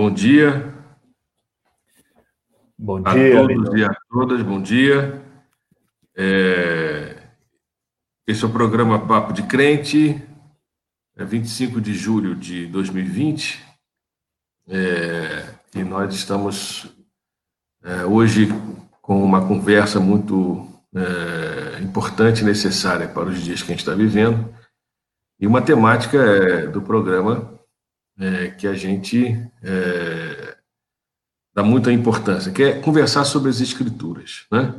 bom dia. Bom dia. A todos e a todas, bom dia. É... Esse é o programa Papo de Crente, é 25 de julho de 2020, é... e nós estamos é, hoje com uma conversa muito é, importante e necessária para os dias que a gente está vivendo, e uma temática é, do programa é, que a gente é, dá muita importância, que é conversar sobre as escrituras. Né?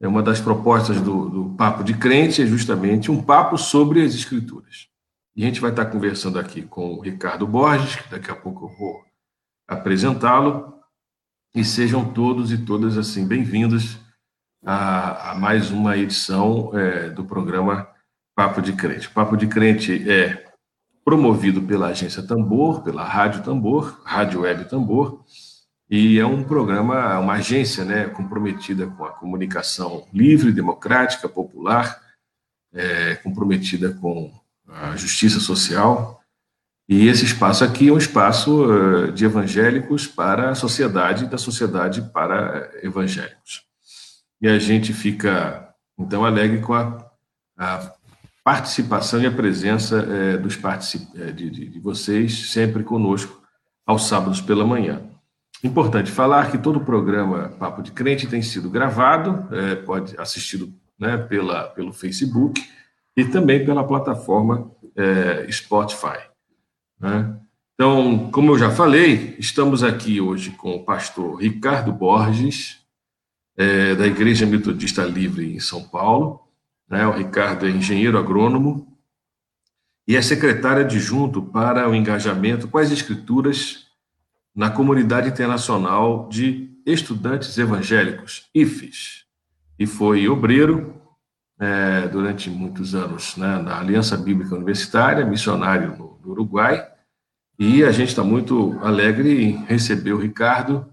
É uma das propostas do, do Papo de Crente, é justamente um papo sobre as escrituras. E a gente vai estar conversando aqui com o Ricardo Borges, que daqui a pouco eu vou apresentá-lo, e sejam todos e todas assim bem-vindos a, a, mais uma edição é, do programa Papo de Crente. Papo de Crente é promovido pela agência Tambor, pela Rádio Tambor, Rádio Web Tambor, e é um programa, uma agência né, comprometida com a comunicação livre, democrática, popular, é, comprometida com a justiça social. E esse espaço aqui é um espaço uh, de evangélicos para a sociedade, da sociedade para evangélicos. E a gente fica, então, alegre com a, a participação e a presença é, dos particip... É, de, de, de, vocês sempre conosco aos sábados pela manhã. Importante falar que todo o programa Papo de Crente tem sido gravado, é, pode assistido né, pela, pelo Facebook e também pela plataforma é, Spotify. Né? Então, como eu já falei, estamos aqui hoje com o pastor Ricardo Borges, é, da Igreja Metodista Livre em São Paulo, né? O Ricardo é engenheiro agrônomo e é secretário adjunto para o engajamento com as escrituras na comunidade internacional de estudantes evangélicos, IFES, e foi obreiro é, durante muitos anos né, na Aliança Bíblica Universitária, missionário no, no Uruguai, e a gente está muito alegre em receber o Ricardo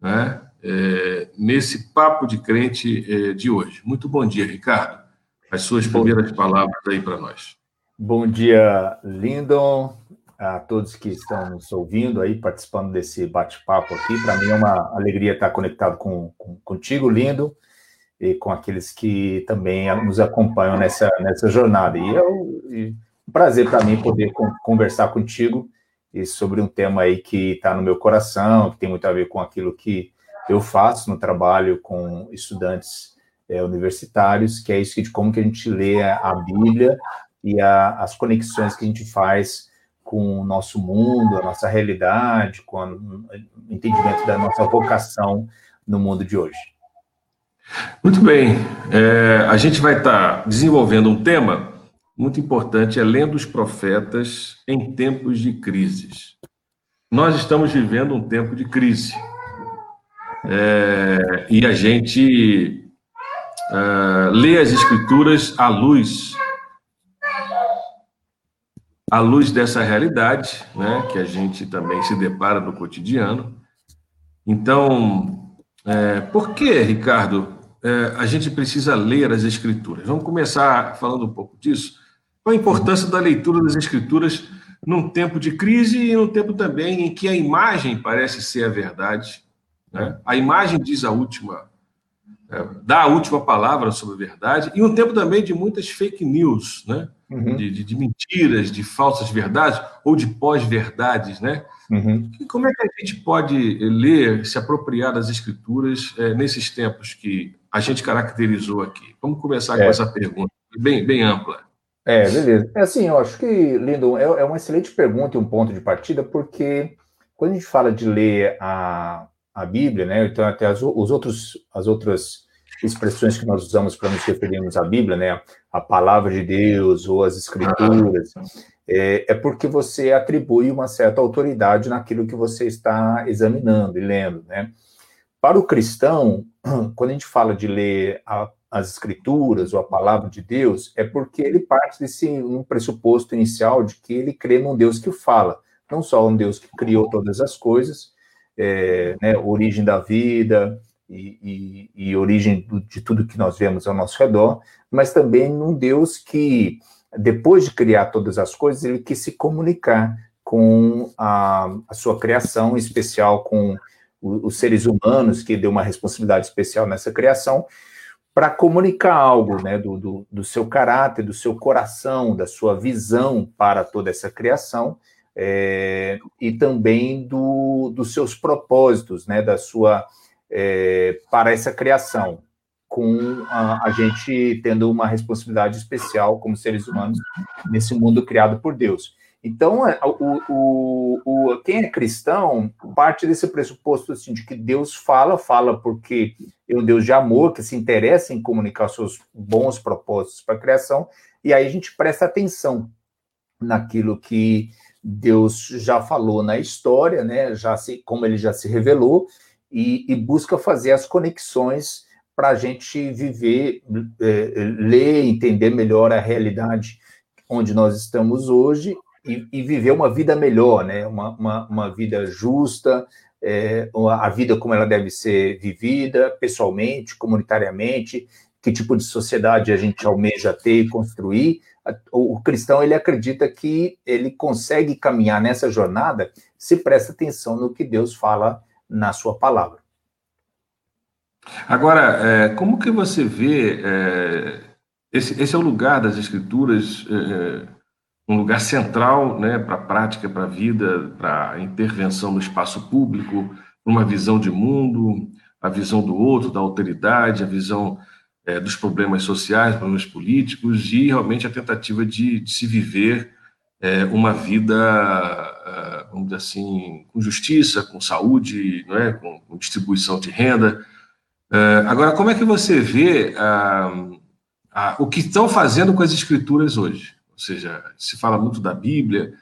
né, é, nesse papo de crente é, de hoje. Muito bom dia, Ricardo as suas primeiras palavras aí para nós. Bom dia, Lindon, a todos que estão nos ouvindo aí, participando desse bate-papo aqui. Para mim é uma alegria estar conectado com, com, contigo, Lindo, e com aqueles que também nos acompanham nessa, nessa jornada. E é um prazer para mim poder conversar contigo e sobre um tema aí que está no meu coração, que tem muito a ver com aquilo que eu faço no trabalho com estudantes é, universitários, que é isso de como que a gente lê a Bíblia e a, as conexões que a gente faz com o nosso mundo, a nossa realidade, com o entendimento da nossa vocação no mundo de hoje. Muito bem. É, a gente vai estar desenvolvendo um tema muito importante, é lendo os profetas em tempos de crises. Nós estamos vivendo um tempo de crise. É, e a gente uh, ler as escrituras à luz à luz dessa realidade, né, que a gente também se depara no cotidiano. Então, é, por que, Ricardo, é, a gente precisa ler as escrituras? Vamos começar falando um pouco disso. Qual a importância da leitura das escrituras num tempo de crise e num tempo também em que a imagem parece ser a verdade? Né? A imagem diz a última dar a última palavra sobre a verdade, e um tempo também de muitas fake news, né? Uhum. De, de, de, mentiras, de falsas verdades ou de pós-verdades, né? Uhum. Como é que a gente pode ler, se apropriar das escrituras é, nesses tempos que a gente caracterizou aqui? Vamos começar é. com essa pergunta, bem, bem ampla. É, beleza. É assim, eu acho que, Lindo, é, é uma excelente pergunta e um ponto de partida, porque quando a gente fala de ler a, a Bíblia, né? Então até as, os outros, as outras expressões que nós usamos para nos referirmos à Bíblia, né? A palavra de Deus ou as Escrituras, é, é porque você atribui uma certa autoridade naquilo que você está examinando e lendo, né? Para o cristão, quando a gente fala de ler a, as escrituras ou a palavra de Deus, é porque ele parte desse um pressuposto inicial de que ele crê num Deus que fala, não só um Deus que criou todas as coisas, é, né, origem da vida e, e, e origem de tudo que nós vemos ao nosso redor, mas também num Deus que, depois de criar todas as coisas, ele quis se comunicar com a, a sua criação, em especial com o, os seres humanos, que deu uma responsabilidade especial nessa criação, para comunicar algo né, do, do, do, seu caráter, do seu coração, da sua visão para toda essa criação, é, e também do, dos seus propósitos, né, da sua é, para essa criação, com a, a, gente tendo uma responsabilidade especial como seres humanos nesse mundo criado por Deus. Então, é, o, o, o, quem é cristão parte desse pressuposto assim, de que Deus fala, fala porque é um Deus de amor, que se interessa em comunicar seus bons propósitos para a criação, e aí a gente presta atenção naquilo que Deus já falou na história, né, já se, como ele já se revelou, e, e busca fazer as conexões para a gente viver, é, ler, entender melhor a realidade onde nós estamos hoje e, e viver uma vida melhor, né? uma, uma, uma vida justa, é, a vida como ela deve ser vivida, pessoalmente, comunitariamente, que tipo de sociedade a gente almeja ter e construir. O cristão ele acredita que ele consegue caminhar nessa jornada se presta atenção no que Deus fala na sua palavra. Agora, é, como que você vê é, esse, esse, é o lugar das escrituras é, um lugar central né, para a prática, para a vida, para a intervenção no espaço público, uma visão de mundo, a visão do outro, da alteridade, a visão é, dos problemas sociais, problemas políticos e realmente a tentativa de, de se viver é, uma vida, é, vamos dizer assim, com justiça, com saúde, não é? com, com distribuição de renda. É, agora, como é que você vê o que estão fazendo com as escrituras hoje? ou seja, se fala muito da Bíblia,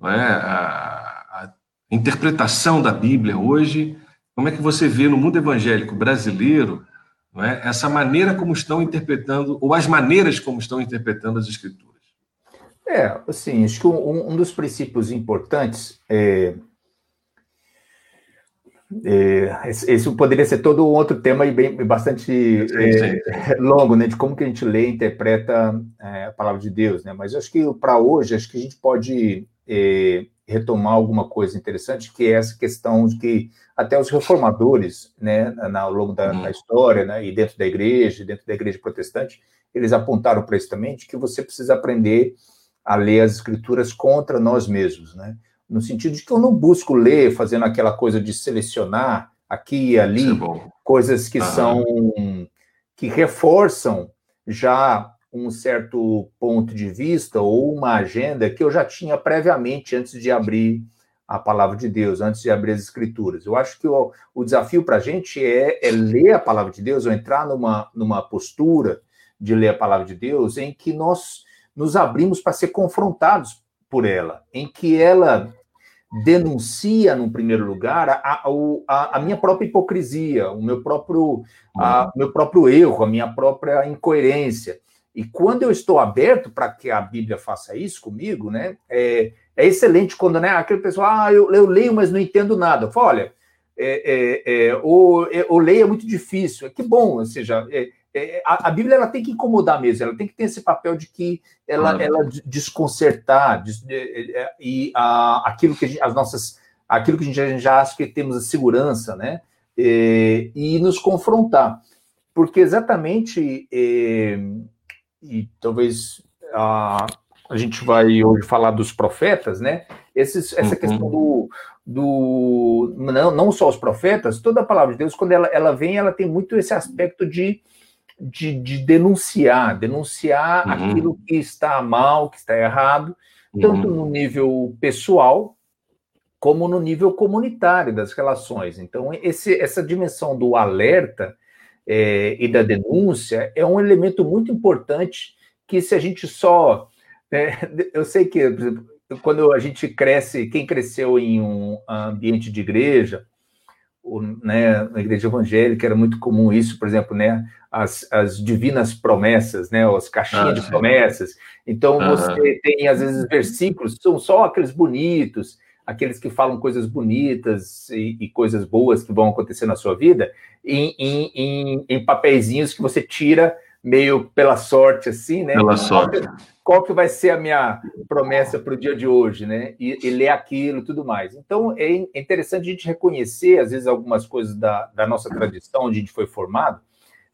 não é? a, a interpretação da Bíblia hoje. Como é que você vê no mundo evangélico brasileiro é? essa maneira como estão interpretando, ou as maneiras como estão interpretando as Escrituras? É, assim, acho que um, um dos princípios importantes é, é, esse poderia ser todo um outro tema e bem, bastante é, longo, né? De como que a gente lê e interpreta é, a palavra de Deus, né? Mas acho que para hoje, acho que a gente pode é, retomar alguma coisa interessante, que é essa questão de que até os reformadores, né, ao longo da, uhum. da história, né, e dentro da igreja, dentro da igreja protestante, eles apontaram para isso também, de que você precisa aprender a ler as escrituras contra nós mesmos, né? no sentido de que eu não busco ler fazendo aquela coisa de selecionar aqui e ali é coisas que são que reforçam já um certo ponto de vista ou uma agenda que eu já tinha previamente antes de abrir a palavra de Deus, antes de abrir as escrituras. Eu acho que o, o desafio para a gente é, é, ler a palavra de Deus, ou entrar numa, numa postura de ler a palavra de Deus em que nós nos abrimos para ser confrontados por ela, em que ela denuncia, no primeiro lugar, a, a, a, minha própria hipocrisia, o meu próprio, a, uhum. meu próprio erro, a minha própria incoerência. E quando eu estou aberto para que a Bíblia faça isso comigo, né, é, é excelente quando né, aquele pessoal, ah, eu, eu leio, mas não entendo nada. Eu falo, olha, é, é, é, o, é, o ler é muito difícil. Que bom, ou seja, é, é, a, a, Bíblia ela tem que incomodar mesmo, ela tem que ter esse papel de que ela, ela desconcertar des, é, e a, aquilo que a gente, as nossas, aquilo que a gente já acha que temos a segurança, né? E nos confrontar, porque exatamente e, talvez a, a gente vai hoje falar dos profetas, né? Esses, essa uhum. questão do, do não, não só os profetas, toda a palavra de Deus, quando ela, ela vem, ela tem muito esse aspecto de de, de denunciar, denunciar uhum. aquilo que está mal, que está errado, tanto uhum. no nível pessoal como no nível comunitário das relações. Então, esse, essa dimensão do alerta é, e da denúncia é um elemento muito importante que se a gente só. É, eu sei que, por exemplo, quando a gente cresce, quem cresceu em um ambiente de igreja, né, na igreja evangélica era muito comum isso, por exemplo, né, as, as divinas promessas, né, as caixinhas ah, de promessas. Então você tem às vezes versículos são só aqueles bonitos, aqueles que falam coisas bonitas e, e coisas boas que vão acontecer na sua vida, em, em, em, em papeizinhos que você tira meio pela sorte, assim, né? Pela sorte. qual que vai ser a minha promessa para o dia de hoje, né? E, e ler aquilo e tudo mais. Então, é, é interessante a gente reconhecer, às vezes, algumas coisas da, da nossa tradição, onde a gente foi formado,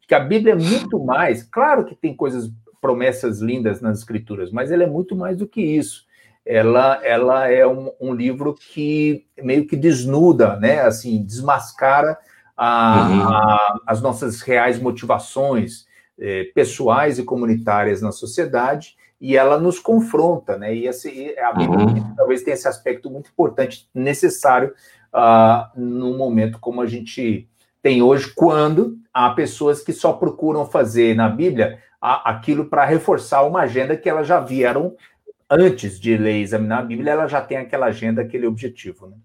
que a Bíblia é muito mais. Claro que tem coisas, promessas lindas nas Escrituras, mas ela é muito mais do que isso. Ela, ela é um, um livro que meio que desnuda, né? Assim, desmascara a, uhum. a, as nossas reais motivações eh, pessoais e comunitárias na sociedade e ela nos confronta, né? E esse, a Bíblia uhum. talvez tenha esse aspecto muito importante, necessário uh, num momento como a gente tem hoje, quando há pessoas que só procuram fazer na Bíblia aquilo para reforçar uma agenda que elas já vieram antes de ler e examinar a Bíblia, ela já tem aquela agenda, aquele objetivo, né?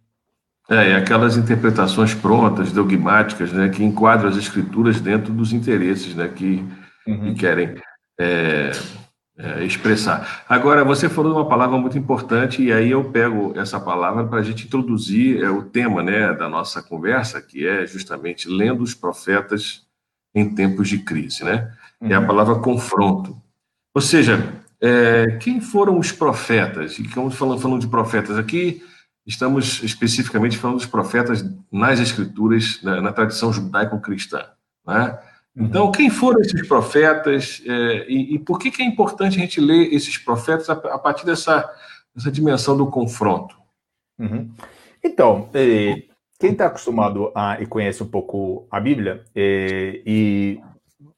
É, e aquelas interpretações prontas, dogmáticas, né, que enquadram as escrituras dentro dos interesses, né, que, uhum. que querem é, é, expressar. Agora, você falou uma palavra muito importante, e aí eu pego essa palavra para a gente introduzir é, o tema né, da nossa conversa, que é justamente lendo os profetas em tempos de crise. Né? Uhum. É a uhum. palavra confronto. Ou seja, é, quem foram os profetas? E estamos falando, falando de profetas aqui, estamos especificamente falando dos profetas nas escrituras, na, na tradição judaico-cristã. Né? Então, quem foram esses profetas é, e, e, por que, que, é importante a gente ler esses profetas a, a partir dessa, dessa dimensão do confronto? Uhum. Então, é, quem está acostumado a, e conhece um pouco a Bíblia, é, e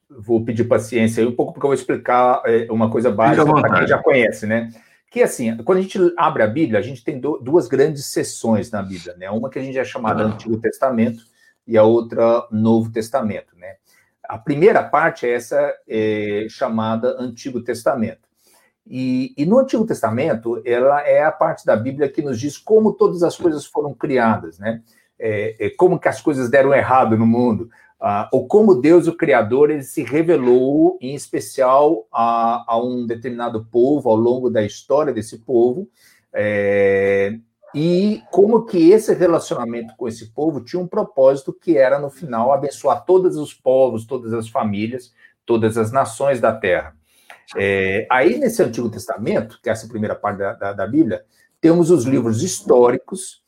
vou pedir paciência aí um pouco, porque eu vou explicar é, uma coisa básica para quem já conhece, né? Que assim, quando a gente abre a Bíblia, a gente tem duas grandes sessões na Bíblia, né? Uma que a gente é chamada. Antigo Testamento e a outra Novo Testamento, né? A primeira parte é essa é, chamada Antigo Testamento. E, e, no Antigo Testamento, ela é a parte da Bíblia que nos diz como todas as coisas foram criadas, né? É, é, como que as coisas deram errado no mundo, ah, ou como Deus, o Criador, ele se revelou, em especial, a, a um determinado povo, ao longo da história desse povo, é, e como que esse relacionamento com esse povo tinha um propósito que era, no final, abençoar todos os povos, todas as famílias, todas as nações da terra. É, aí, nesse Antigo Testamento, que é essa primeira parte da, da, da Bíblia, temos os livros históricos,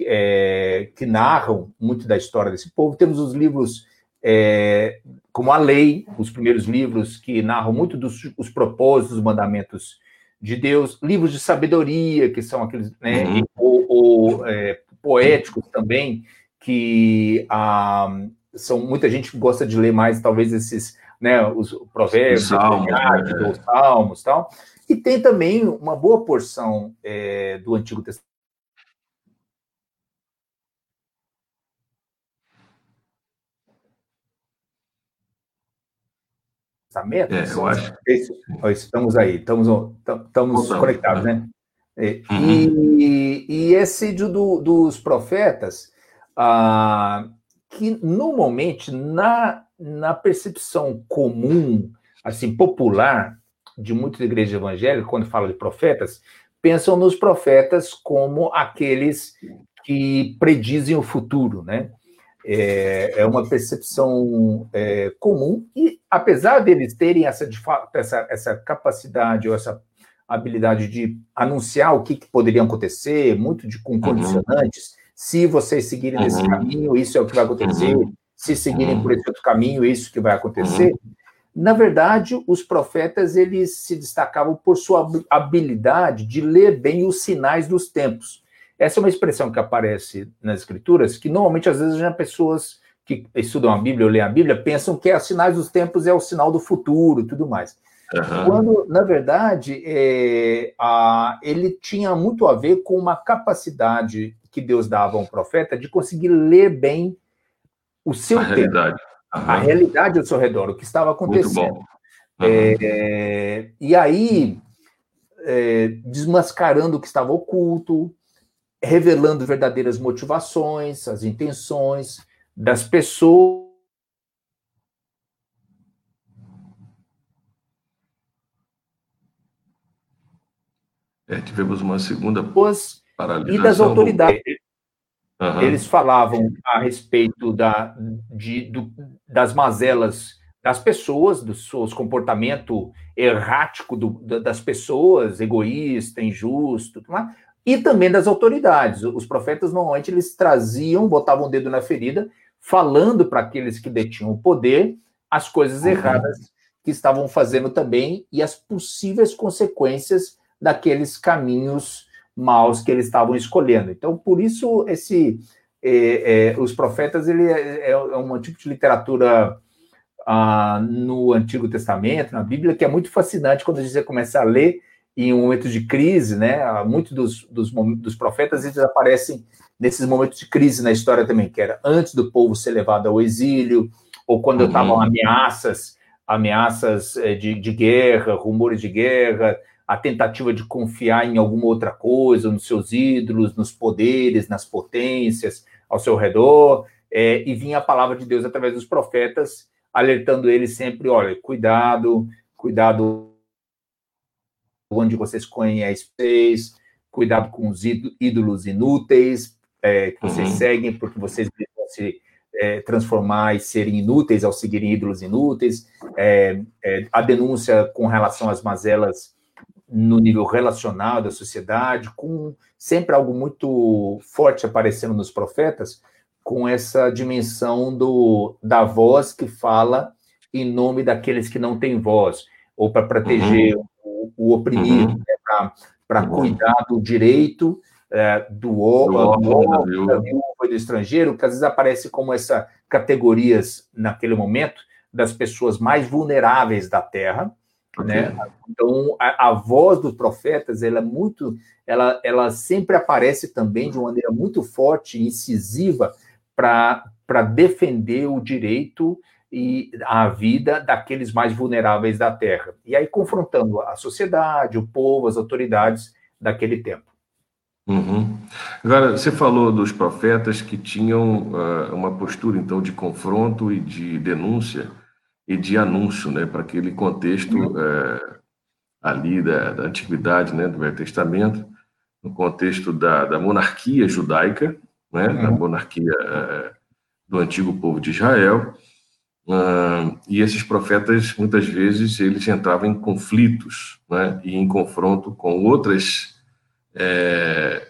é, que narram muito da história desse povo, temos os livros é, como a lei, os primeiros livros que narram muito dos os propósitos, os mandamentos de Deus, livros de sabedoria, que são aqueles, né, uhum. ou, ou é, poéticos também, que ah, são muita gente gosta de ler mais, talvez, esses, né, os provérbios, Salmos, né? os salmos tal. E tem também uma boa porção é, do Antigo Testamento Testamento? É, eu acho. Esse, estamos aí, estamos, estamos conectados, né? É, uhum. E, e, esse do, dos profetas, ah, que normalmente na, na percepção comum, assim, popular, de muitas igrejas evangélicas, quando fala de profetas, pensam nos profetas como aqueles que predizem o futuro, né? É, é uma percepção é, comum e, apesar deles terem essa, essa, essa capacidade ou essa habilidade de anunciar o que, que poderia acontecer, muito de com uhum. condicionantes, uhum. se vocês seguirem uhum. nesse caminho, isso é o que vai acontecer, uhum. se seguirem por esse outro caminho, isso que vai acontecer. Uhum. Na verdade, os profetas eles se destacavam por sua habilidade de ler bem os sinais dos tempos. Essa é uma expressão que aparece nas escrituras, que normalmente, às vezes, já pessoas que estudam a Bíblia ou leem a Bíblia pensam que é sinais dos tempos é o sinal do futuro e tudo mais. Uhum. Quando, na verdade, é, a, ele tinha muito a ver com uma capacidade que Deus dava a um profeta de conseguir ler bem o seu a tempo, realidade. Uhum. a realidade ao seu redor, o que estava acontecendo. Uhum. É, e aí, é, desmascarando o que estava oculto, revelando verdadeiras motivações, as intenções das pessoas. É, tivemos uma segunda paralisação. E das autoridades. Uhum. Eles falavam a respeito da, de, do, das mazelas das pessoas, do seu comportamento errático do, das pessoas, egoísta, injusto, e também das autoridades. Os profetas normalmente eles traziam, botavam o dedo na ferida, falando para aqueles que detinham o poder as coisas erradas que estavam fazendo também e as possíveis consequências daqueles caminhos maus que eles estavam escolhendo. Então, por isso esse é, é, os profetas ele é, é, um tipo de literatura ah, no Antigo Testamento, na Bíblia, que é muito fascinante quando você começa a ler em um momento de crise, né? Muitos dos, dos, dos profetas eles aparecem nesses momentos de crise na história também, que era antes do povo ser levado ao exílio, ou quando estavam uhum. ameaças, ameaças eh, de, de guerra, rumores de guerra, a tentativa de confiar em alguma outra coisa, nos seus ídolos, nos poderes, nas potências ao seu redor, é, e vinha a palavra de Deus através dos profetas, alertando eles sempre: olha, cuidado, cuidado onde vocês conhecem, cuidado com os ídolos inúteis é, que vocês uhum. seguem, porque vocês vão se é, transformar e serem inúteis ao seguirem ídolos inúteis. É, é, a denúncia com relação às mazelas no nível relacional da sociedade, com sempre algo muito forte aparecendo nos profetas, com essa dimensão do, da voz que fala em nome daqueles que não têm voz, ou para proteger uhum. O, o, oprimido, uhum. né, para uhum. cuidar do direito é, do órfão, da viúva do estrangeiro, que às vezes aparece como essa categorias naquele momento das pessoas mais vulneráveis da Terra, né? Então, a, a, voz dos profetas, ela é muito, ela, ela sempre aparece também de uma maneira muito forte e incisiva para defender o direito e a vida daqueles mais vulneráveis da terra. E aí confrontando a sociedade, o povo, as autoridades daquele tempo. Uhum. Agora, você falou dos profetas que tinham uh, uma postura, então, de confronto e de denúncia e de anúncio, né, para aquele contexto é, ali da, da, antiguidade, né, do Velho Testamento, no contexto da, da monarquia judaica, né, da uhum. monarquia é, do antigo povo de Israel, uh, e esses profetas muitas vezes eles entravam em conflitos, né, e em confronto com outras é,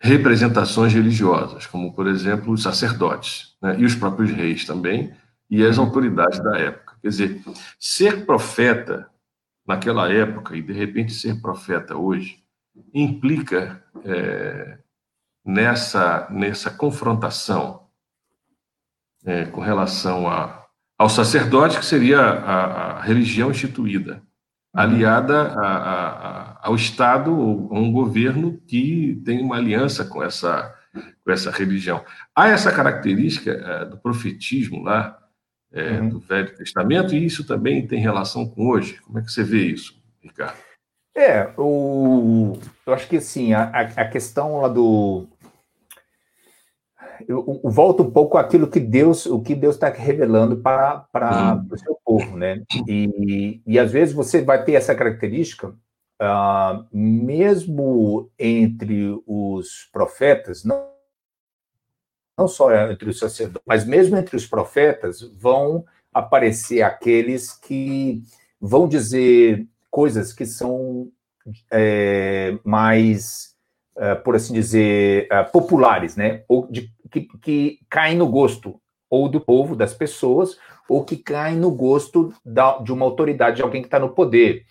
representações religiosas, como por exemplo os sacerdotes né, e os próprios reis também e as autoridades da época. Quer dizer, ser profeta naquela época e de repente ser profeta hoje implica é, nessa nessa confrontação é, com relação a, ao sacerdote que seria a, a religião instituída aliada a, a, ao Estado ou a um governo que tem uma aliança com essa com essa religião há essa característica é, do profetismo lá é, uhum. do Velho Testamento, e isso também tem relação com hoje. Como é que você vê isso, Ricardo? É, o, eu acho que assim, a, a questão lá do. Eu, eu, volto um pouco àquilo que Deus, o que Deus está revelando para, para uhum. o seu povo, né? E, e às vezes você vai ter essa característica, uh, mesmo entre os profetas, não não só entre os sacerdotes, mas mesmo entre os profetas, vão aparecer aqueles que vão dizer coisas que são é, mais, por assim dizer, é, populares, né? Ou de, que, que caem no gosto ou do povo, das pessoas, ou que caem no gosto da, de uma autoridade, de alguém que está no poder.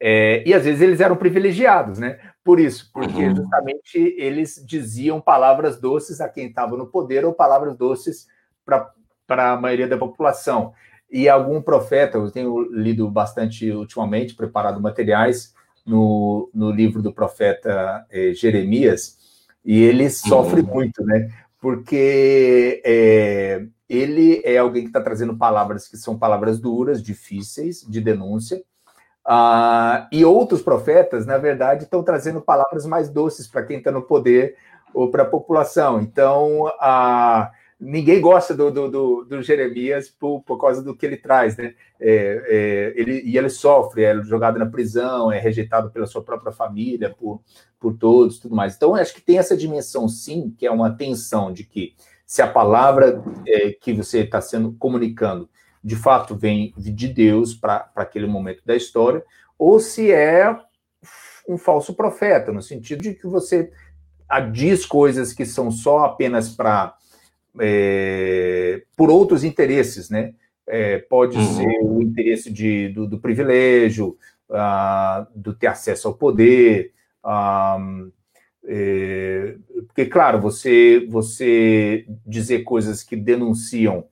É, e às vezes eles eram privilegiados, né? Por isso, porque uhum. justamente eles diziam palavras doces a quem estava no poder ou palavras doces para a maioria da população. E algum profeta, eu tenho lido bastante ultimamente, preparado materiais no, no livro do profeta eh, Jeremias, e ele sofre uhum. muito, né? Porque é, ele é alguém que está trazendo palavras que são palavras duras, difíceis, de denúncia, ah, e outros profetas, na verdade, estão trazendo palavras mais doces para quem está no poder ou para a população. Então, ah, ninguém gosta do, do, do, do Jeremias por, por, causa do que ele traz, né? É, é, ele, e ele sofre, é jogado na prisão, é rejeitado pela sua própria família, por, por todos, tudo mais. Então, acho que tem essa dimensão, sim, que é uma tensão de que se a palavra é, que você está sendo comunicando de fato vem de Deus para aquele momento da história, ou se é um falso profeta, no sentido de que você diz coisas que são só apenas para é, por outros interesses, né? É, pode uhum. ser o interesse de, do, do privilégio, uh, do ter acesso ao poder, uh, é, porque, claro, você, você dizer coisas que denunciam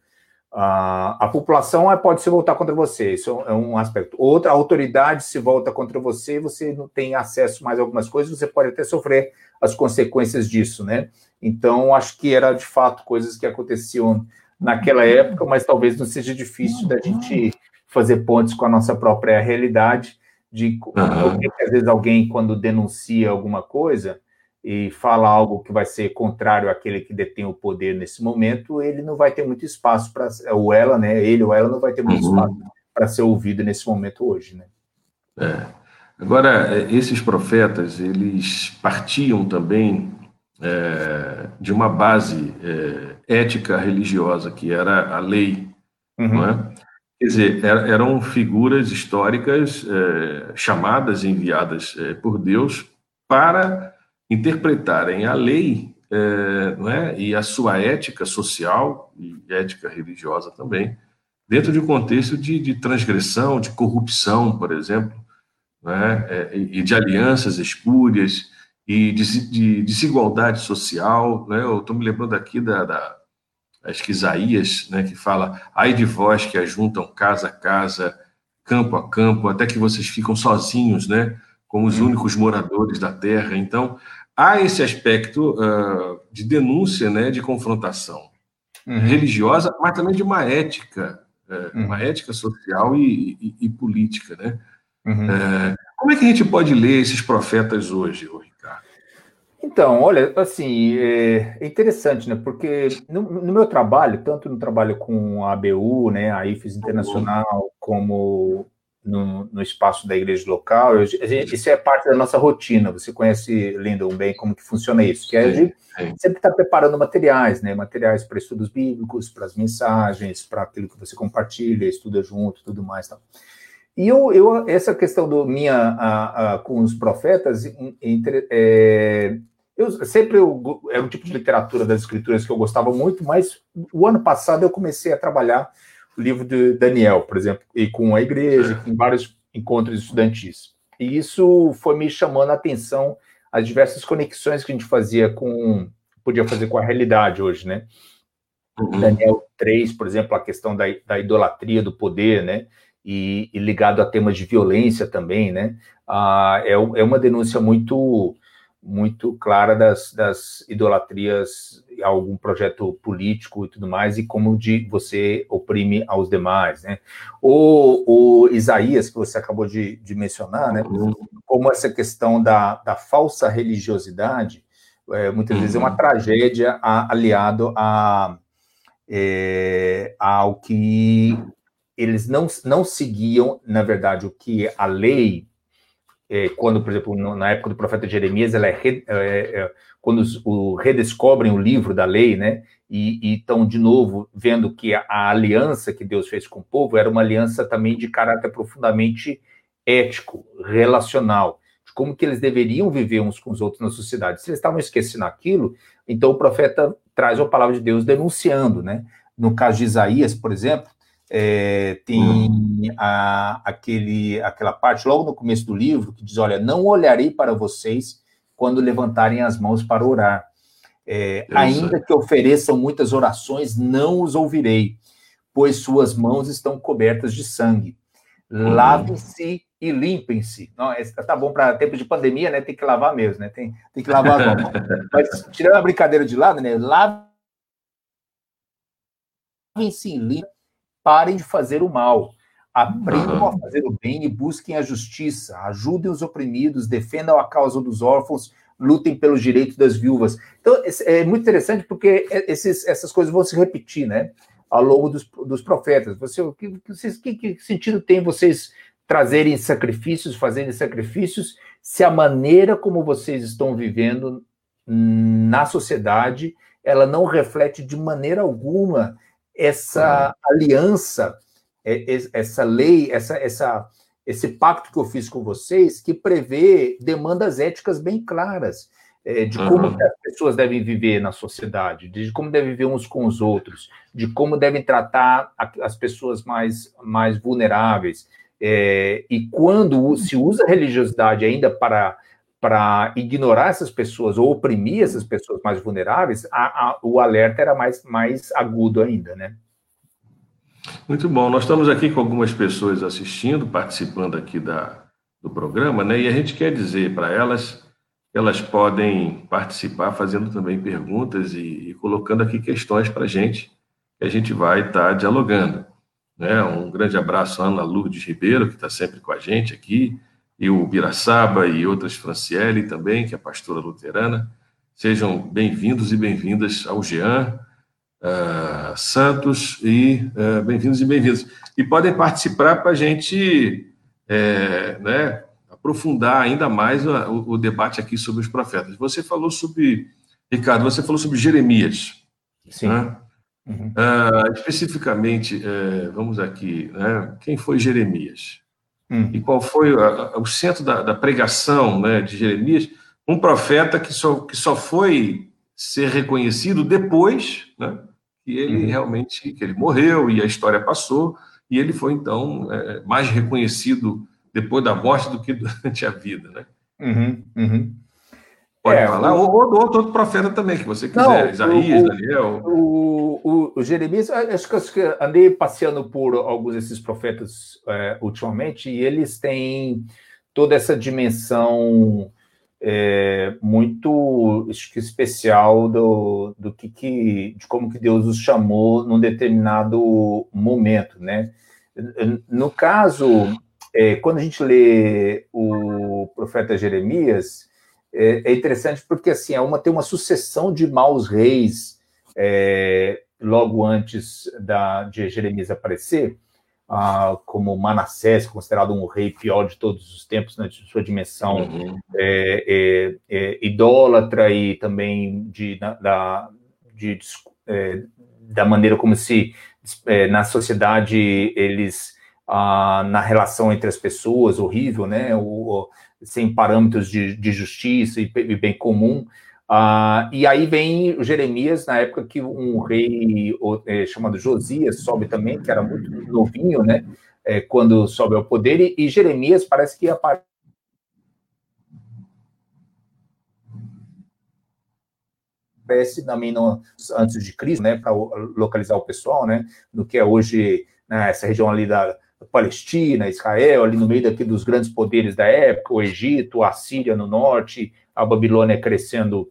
a, a população pode se voltar contra você, isso é um aspecto. Outra, a autoridade se volta contra você, você não tem acesso mais a algumas coisas, você pode até sofrer as consequências disso, né? Então, acho que era de fato coisas que aconteciam naquela época, mas talvez não seja difícil da gente fazer pontes com a nossa própria realidade, de uhum. que às vezes alguém, quando denuncia alguma coisa, e fala algo que vai ser contrário àquele que detém o poder nesse momento, ele não vai ter muito espaço para ou ela, né? Ele ou ela não vai ter muito uhum. espaço para ser ouvido nesse momento hoje, né? É. Agora, é, esses profetas, eles partiam também é, de uma base é, ética religiosa, que era a lei, uhum. não é? Quer dizer, eram figuras históricas é, chamadas, enviadas é, por Deus para interpretarem a lei é, não é? e a sua ética social e ética religiosa também, dentro de um contexto de, de transgressão, de corrupção, por exemplo, não é? é e de alianças espúrias e de, de desigualdade social. Né? Eu estou me lembrando aqui da, da acho que Isaías, né, que fala: ai de vós que ajuntam casa a casa, campo a campo, até que vocês ficam sozinhos, né? Como os únicos moradores da terra. Então, há esse aspecto uh, de denúncia, né, de confrontação uhum. religiosa, mas também de uma ética, uh, uhum. uma ética social e, e, e política. Né? Uhum. Uh, como é que a gente pode ler esses profetas hoje, Ricardo? Então, olha, assim, é, é interessante, né? Porque no, no, meu trabalho, tanto no trabalho com a ABU, né, a IFES Internacional, como no, no, espaço da igreja local. Eu, isso é parte da nossa rotina. Você conhece, Lindon, bem como que funciona isso, que é de sempre estar tá preparando materiais, né? Materiais para estudos bíblicos, para as mensagens, para aquilo que você compartilha, estuda junto, tudo mais. Tá? E eu, eu, essa questão do minha a, a, com os profetas, entre, é, eu sempre eu, é um tipo de literatura das escrituras que eu gostava muito, mas o ano passado eu comecei a trabalhar livro de Daniel, por exemplo, e com a igreja, em vários encontros estudantis. E isso foi me chamando a atenção as diversas conexões que a gente fazia com podia fazer com a realidade hoje, né? Uhum. Daniel 3, por exemplo, a questão da, da idolatria do poder, né? E, e, ligado a temas de violência também, né? Ah, é, é uma denúncia muito muito clara das, das idolatrias a algum projeto político e tudo mais, e como de você oprime aos demais, né? O, o Isaías, que você acabou de, de mencionar, né? Uhum. Como essa questão da, da falsa religiosidade, é, muitas vezes é uma uhum. tragédia a, aliado a, é, ao que eles não, não seguiam, na verdade, o que a lei é, quando, por exemplo, na época do profeta Jeremias, ela é, é, é quando os, o, redescobrem o livro da lei, né? E estão de novo vendo que a, a, aliança que Deus fez com o povo era uma aliança também de caráter profundamente ético, relacional, de como que eles deveriam viver uns com os outros na sociedade. Se eles estavam esquecendo aquilo, então o profeta traz a palavra de Deus denunciando, né? No caso de Isaías, por exemplo, é, tem hum. a, aquele, aquela parte logo no começo do livro que diz: Olha, não olharei para vocês quando levantarem as mãos para orar. É, ainda que ofereçam muitas orações, não os ouvirei, pois suas mãos estão cobertas de sangue. Hum. Lavem-se e limpem-se. Não, tá bom para tempo de pandemia, né? Tem que lavar mesmo, né? Tem, tem que lavar a mão. Mas tirando a brincadeira de lado, né? Lavem-se e limpem parem de fazer o mal. Aprendam a fazer o bem e busquem a justiça. Ajudem os oprimidos, defendam a causa dos órfãos, lutem pelos direitos das viúvas. Então, é muito interessante porque esses, essas coisas vão se repetir, né? Ao longo dos, dos profetas. Você, que, que, que sentido tem vocês trazerem sacrifícios, fazerem sacrifícios, se a maneira como vocês estão vivendo na sociedade, ela não reflete de maneira alguma essa aliança é, essa lei, essa, essa, esse pacto que eu fiz com vocês, que prevê demandas éticas bem claras é, de como uhum. as pessoas devem viver na sociedade, de como devem viver uns com os outros, de como devem tratar as pessoas mais, mais vulneráveis. É, e quando se usa a religiosidade ainda para, para ignorar essas pessoas ou oprimir essas pessoas mais vulneráveis, a, a, o alerta era mais, mais agudo ainda, né? Muito bom. Nós estamos aqui com algumas pessoas assistindo, participando aqui da, do programa, né? E a gente quer dizer para elas elas podem participar fazendo também perguntas e, e colocando aqui questões para a gente, que a gente vai estar tá dialogando. Né? Um grande abraço à Ana Lourdes Ribeiro, que está sempre com a gente aqui, e o Biraçaba e outras Franciele também, que é pastora luterana. Sejam bem-vindos e bem-vindas ao Jean uh, Santos e uh, bem-vindos e bem-vindas. E podem participar para a gente é, né, aprofundar ainda mais o, o, debate aqui sobre os profetas. Você falou sobre, Ricardo, você falou sobre Jeremias. Sim. Né? Uhum. Uh, especificamente, vamos aqui, né? quem foi Jeremias? Uhum. E qual foi o centro da, da pregação né, de Jeremias? Um profeta que só, que só foi ser reconhecido depois né, que ele uhum. realmente que ele morreu e a história passou, e ele foi, então, é, mais reconhecido depois da morte do que durante a vida, né? Uhum, uhum. Pode é, falar, o... ou, ou outro profeta também, que você quiser, Não, Isaías, o, Daniel. O, o, o, Jeremias, acho que, acho que andei passeando por alguns desses profetas é, ultimamente, e eles têm toda essa dimensão é, muito acho que especial do, do que, que, de como que Deus os chamou num determinado momento, né? No caso é, quando a gente lê o profeta Jeremias, é, é, interessante porque assim, é uma, tem uma sucessão de maus reis é, logo antes da, de Jeremias aparecer, ah, como Manassés, considerado um rei pior de todos os tempos, né, de sua dimensão uhum. é, é, é, idólatra e também de, da, de, da maneira como se na sociedade eles ah, na relação entre as pessoas, horrível, né? O, sem parâmetros de, de justiça e, e, bem comum. Ah, e aí vem Jeremias, na época que um rei é, chamado Josias sobe também, que era muito novinho, né? É, quando sobe ao poder, e, e Jeremias parece que aparece também no, antes de Cristo, né, para localizar o pessoal, né, no que é hoje né, essa região ali da, Palestina, Israel, ali no meio daqui dos grandes poderes da época, o Egito, a Síria no norte, a Babilônia crescendo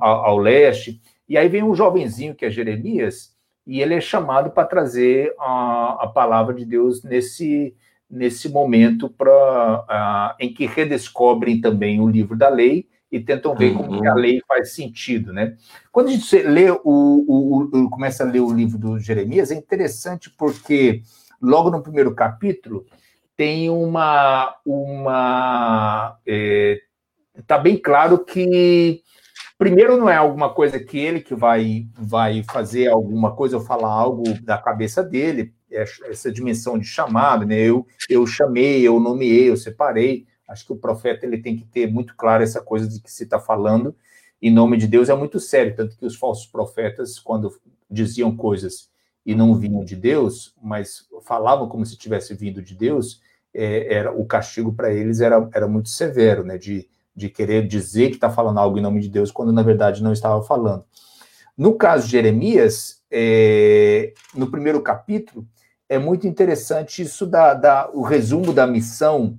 ao, leste. E aí vem um jovenzinho que é Jeremias, e ele é chamado para trazer a, a palavra de Deus nesse, nesse momento pra, em que redescobrem também o livro da lei e tentam ver uhum. como a lei faz sentido, né? Quando a gente lê o, o, o, começa a ler o livro do Jeremias, é interessante porque logo no primeiro capítulo, tem uma. uma é, tá bem claro que primeiro não é alguma coisa que ele que vai, vai fazer alguma coisa ou falar algo da cabeça dele, é essa dimensão de chamado, né? Eu, eu chamei, eu nomeei, eu separei. Acho que o profeta ele tem que ter muito claro essa coisa de que se está falando em nome de Deus é muito sério, tanto que os falsos profetas, quando diziam coisas e não vinham de Deus, mas falavam como se tivesse vindo de Deus, é, era o castigo para eles era, era muito severo, né? De, de querer dizer que está falando algo em nome de Deus, quando na verdade não estava falando. No caso de Jeremias, é, no primeiro capítulo, é muito interessante isso da, da o resumo da missão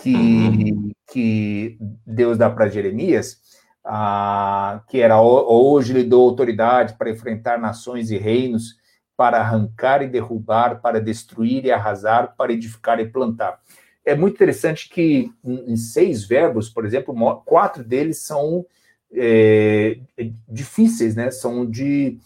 que, que Deus dá para Jeremias, ah, que era hoje lhe dou autoridade para enfrentar nações e reinos para arrancar e derrubar, para destruir e arrasar, para edificar e plantar. É muito interessante que em seis verbos, por exemplo, quatro deles são é, difíceis, né? São de,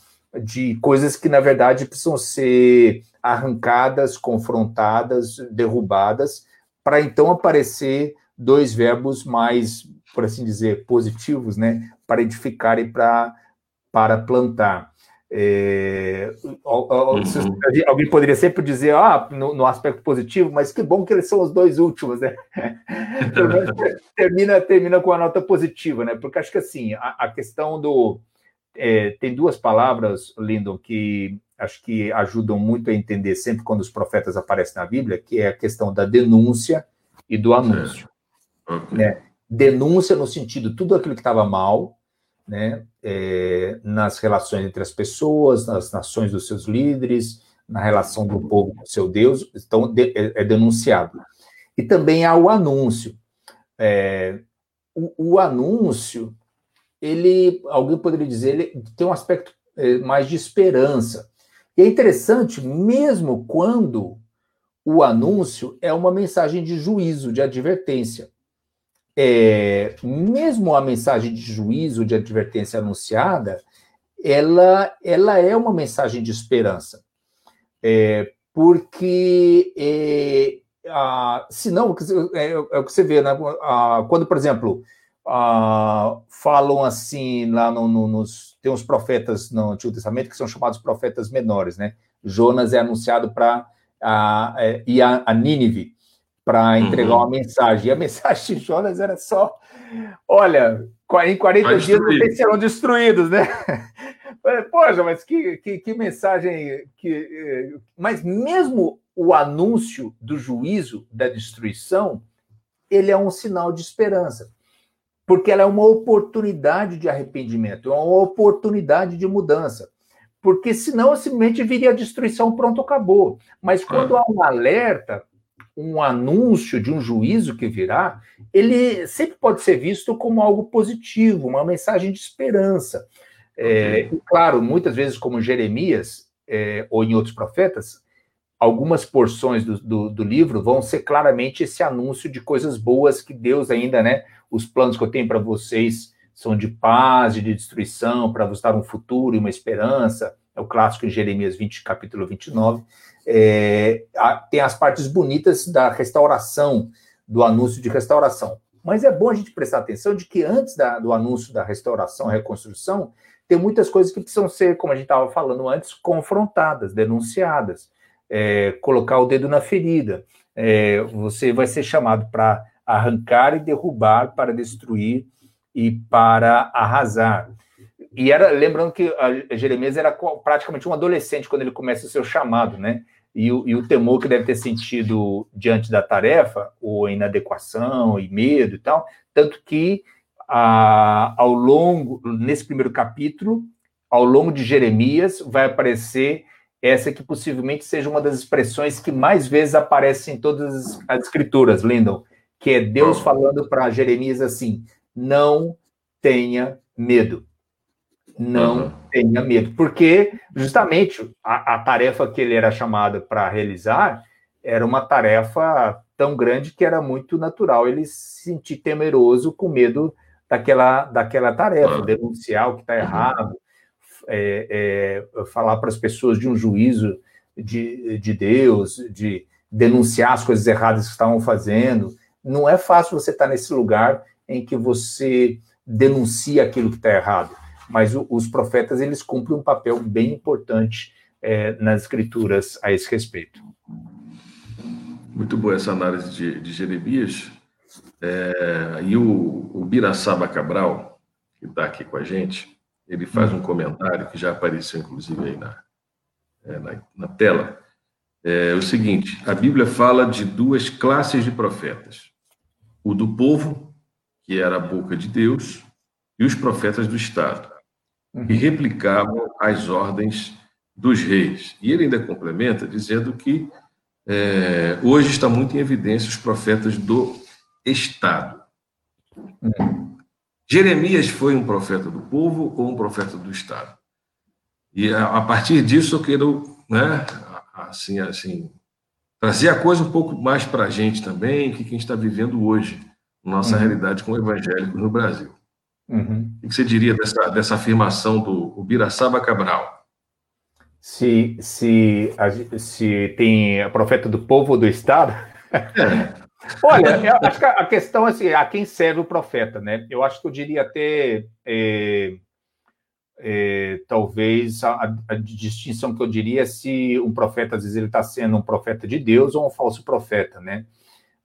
de coisas que, na verdade, precisam ser arrancadas, confrontadas, derrubadas, para então aparecer dois verbos mais, por assim dizer, positivos, né? Para edificar e para, para plantar. É, uhum. Alguém poderia sempre dizer, ah, no, no, aspecto positivo, mas que bom que eles são os dois últimos, né? termina, termina com a nota positiva, né? Porque acho que assim, a, a questão do. É, tem duas palavras, Lindon, que acho que ajudam muito a entender sempre quando os profetas aparecem na Bíblia, que é a questão da denúncia e do anúncio. É. Okay. Né? Denúncia no sentido tudo aquilo que estava mal, né, é, nas relações entre as pessoas, nas nações dos seus líderes, na relação do povo com seu Deus, então de, é, é, denunciado. E também há o anúncio. É, o, o, anúncio, ele, alguém poderia dizer, ele tem um aspecto é, mais de esperança. E é interessante, mesmo quando o anúncio é uma mensagem de juízo, de advertência é, mesmo a mensagem de juízo, de advertência anunciada, ela, ela é uma mensagem de esperança. É, porque, é, a, é, é, o que você vê, né? A, quando, por exemplo, a, falam assim, lá no, no, nos. Tem uns profetas no Antigo Testamento que são chamados profetas menores, né? Jonas é anunciado para é, ir a, a Nínive para entregar uhum. uma mensagem. E a mensagem de Jonas era só: olha, em 40 dias vocês serão destruídos, né? Poxa, mas que, que, que mensagem. Que, eh, mas mesmo o anúncio do juízo, da destruição, ele é um sinal de esperança. Porque ela é uma oportunidade de arrependimento, é uma oportunidade de mudança. Porque senão simplesmente viria a destruição, pronto, acabou. Mas quando há um alerta, um anúncio de um juízo que virá, ele sempre pode ser visto como algo positivo, uma mensagem de esperança. É, e, claro, muitas vezes, como Jeremias é, ou em outros profetas, algumas porções do, do, do, livro vão ser claramente esse anúncio de coisas boas que Deus ainda, né? Os planos que eu tenho para vocês são de paz e de destruição, para vos dar um futuro e uma esperança. É o clássico em Jeremias 20, capítulo 29 é, tem as partes bonitas da restauração, do anúncio de restauração. Mas é bom a gente prestar atenção de que antes da, do anúncio da restauração, reconstrução, tem muitas coisas que precisam ser, como a gente estava falando antes, confrontadas, denunciadas. É, colocar o dedo na ferida. É, você vai ser chamado para arrancar e derrubar, para destruir e para arrasar. E era, lembrando que Jeremias era praticamente um adolescente quando ele começa o seu chamado, né? E o, e o temor que deve ter sentido diante da tarefa, ou inadequação e medo e tal, tanto que a, ao longo, nesse primeiro capítulo, ao longo de Jeremias, vai aparecer essa que possivelmente seja uma das expressões que mais vezes aparece em todas as escrituras, Lindon, que é Deus falando para Jeremias assim: não tenha medo não uhum. tenha medo, porque justamente a, a tarefa que ele era chamado para realizar era uma tarefa tão grande que era muito natural ele se sentir temeroso, com medo daquela, daquela tarefa, uhum. denunciar o que está errado, é, é, falar para as pessoas de um juízo de, de Deus, de denunciar as coisas erradas que estavam fazendo. Não é fácil você estar tá nesse lugar em que você denuncia aquilo que está errado mas o, os profetas eles cumprem um papel bem importante é, nas escrituras a esse respeito. Muito boa essa análise de, de Jeremias. É, e o, o Biraçaba Cabral, que está aqui com a gente, ele faz um comentário que já apareceu, inclusive, aí na, é, na, na, tela. É o seguinte: a Bíblia fala de duas classes de profetas: o do povo, que era a boca de Deus, e os profetas do Estado uhum. e replicavam as ordens dos reis. E ele ainda complementa dizendo que é, hoje está muito em evidência os profetas do Estado. Uhum. Jeremias foi um profeta do povo ou um profeta do Estado? E a, a partir disso eu quero, né, assim, assim, trazer a coisa um pouco mais para a gente também, que a gente está vivendo hoje, nossa uhum. realidade como evangélico no Brasil. Uhum. O que você diria dessa, dessa afirmação do Ubiraçaba Cabral? Se, se, se tem a profeta do povo ou do Estado? É. Olha, eu acho que a questão é assim, a quem serve o profeta, né? Eu acho que eu diria até é, é, talvez a, a, distinção que eu diria é se um profeta, às vezes, ele está sendo um profeta de Deus ou um falso profeta, né?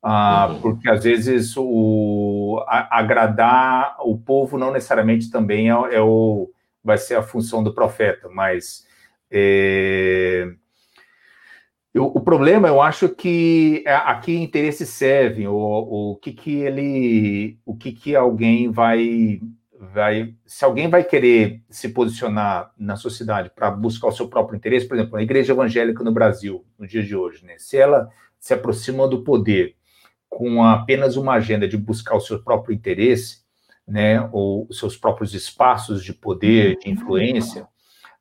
Ah, uhum. Porque, às vezes, o, a, agradar o povo não necessariamente também é, é, o, vai ser a função do profeta, mas... É, eu, o problema, eu acho que é, aqui interesses servem, o, o que que ele, o que que alguém vai vai, se alguém vai querer se posicionar na sociedade para buscar o seu próprio interesse, por exemplo, a igreja evangélica no Brasil, no dia de hoje, né, se ela se aproxima do poder com apenas uma agenda de buscar o seu próprio interesse, né, ou os seus próprios espaços de poder, de influência,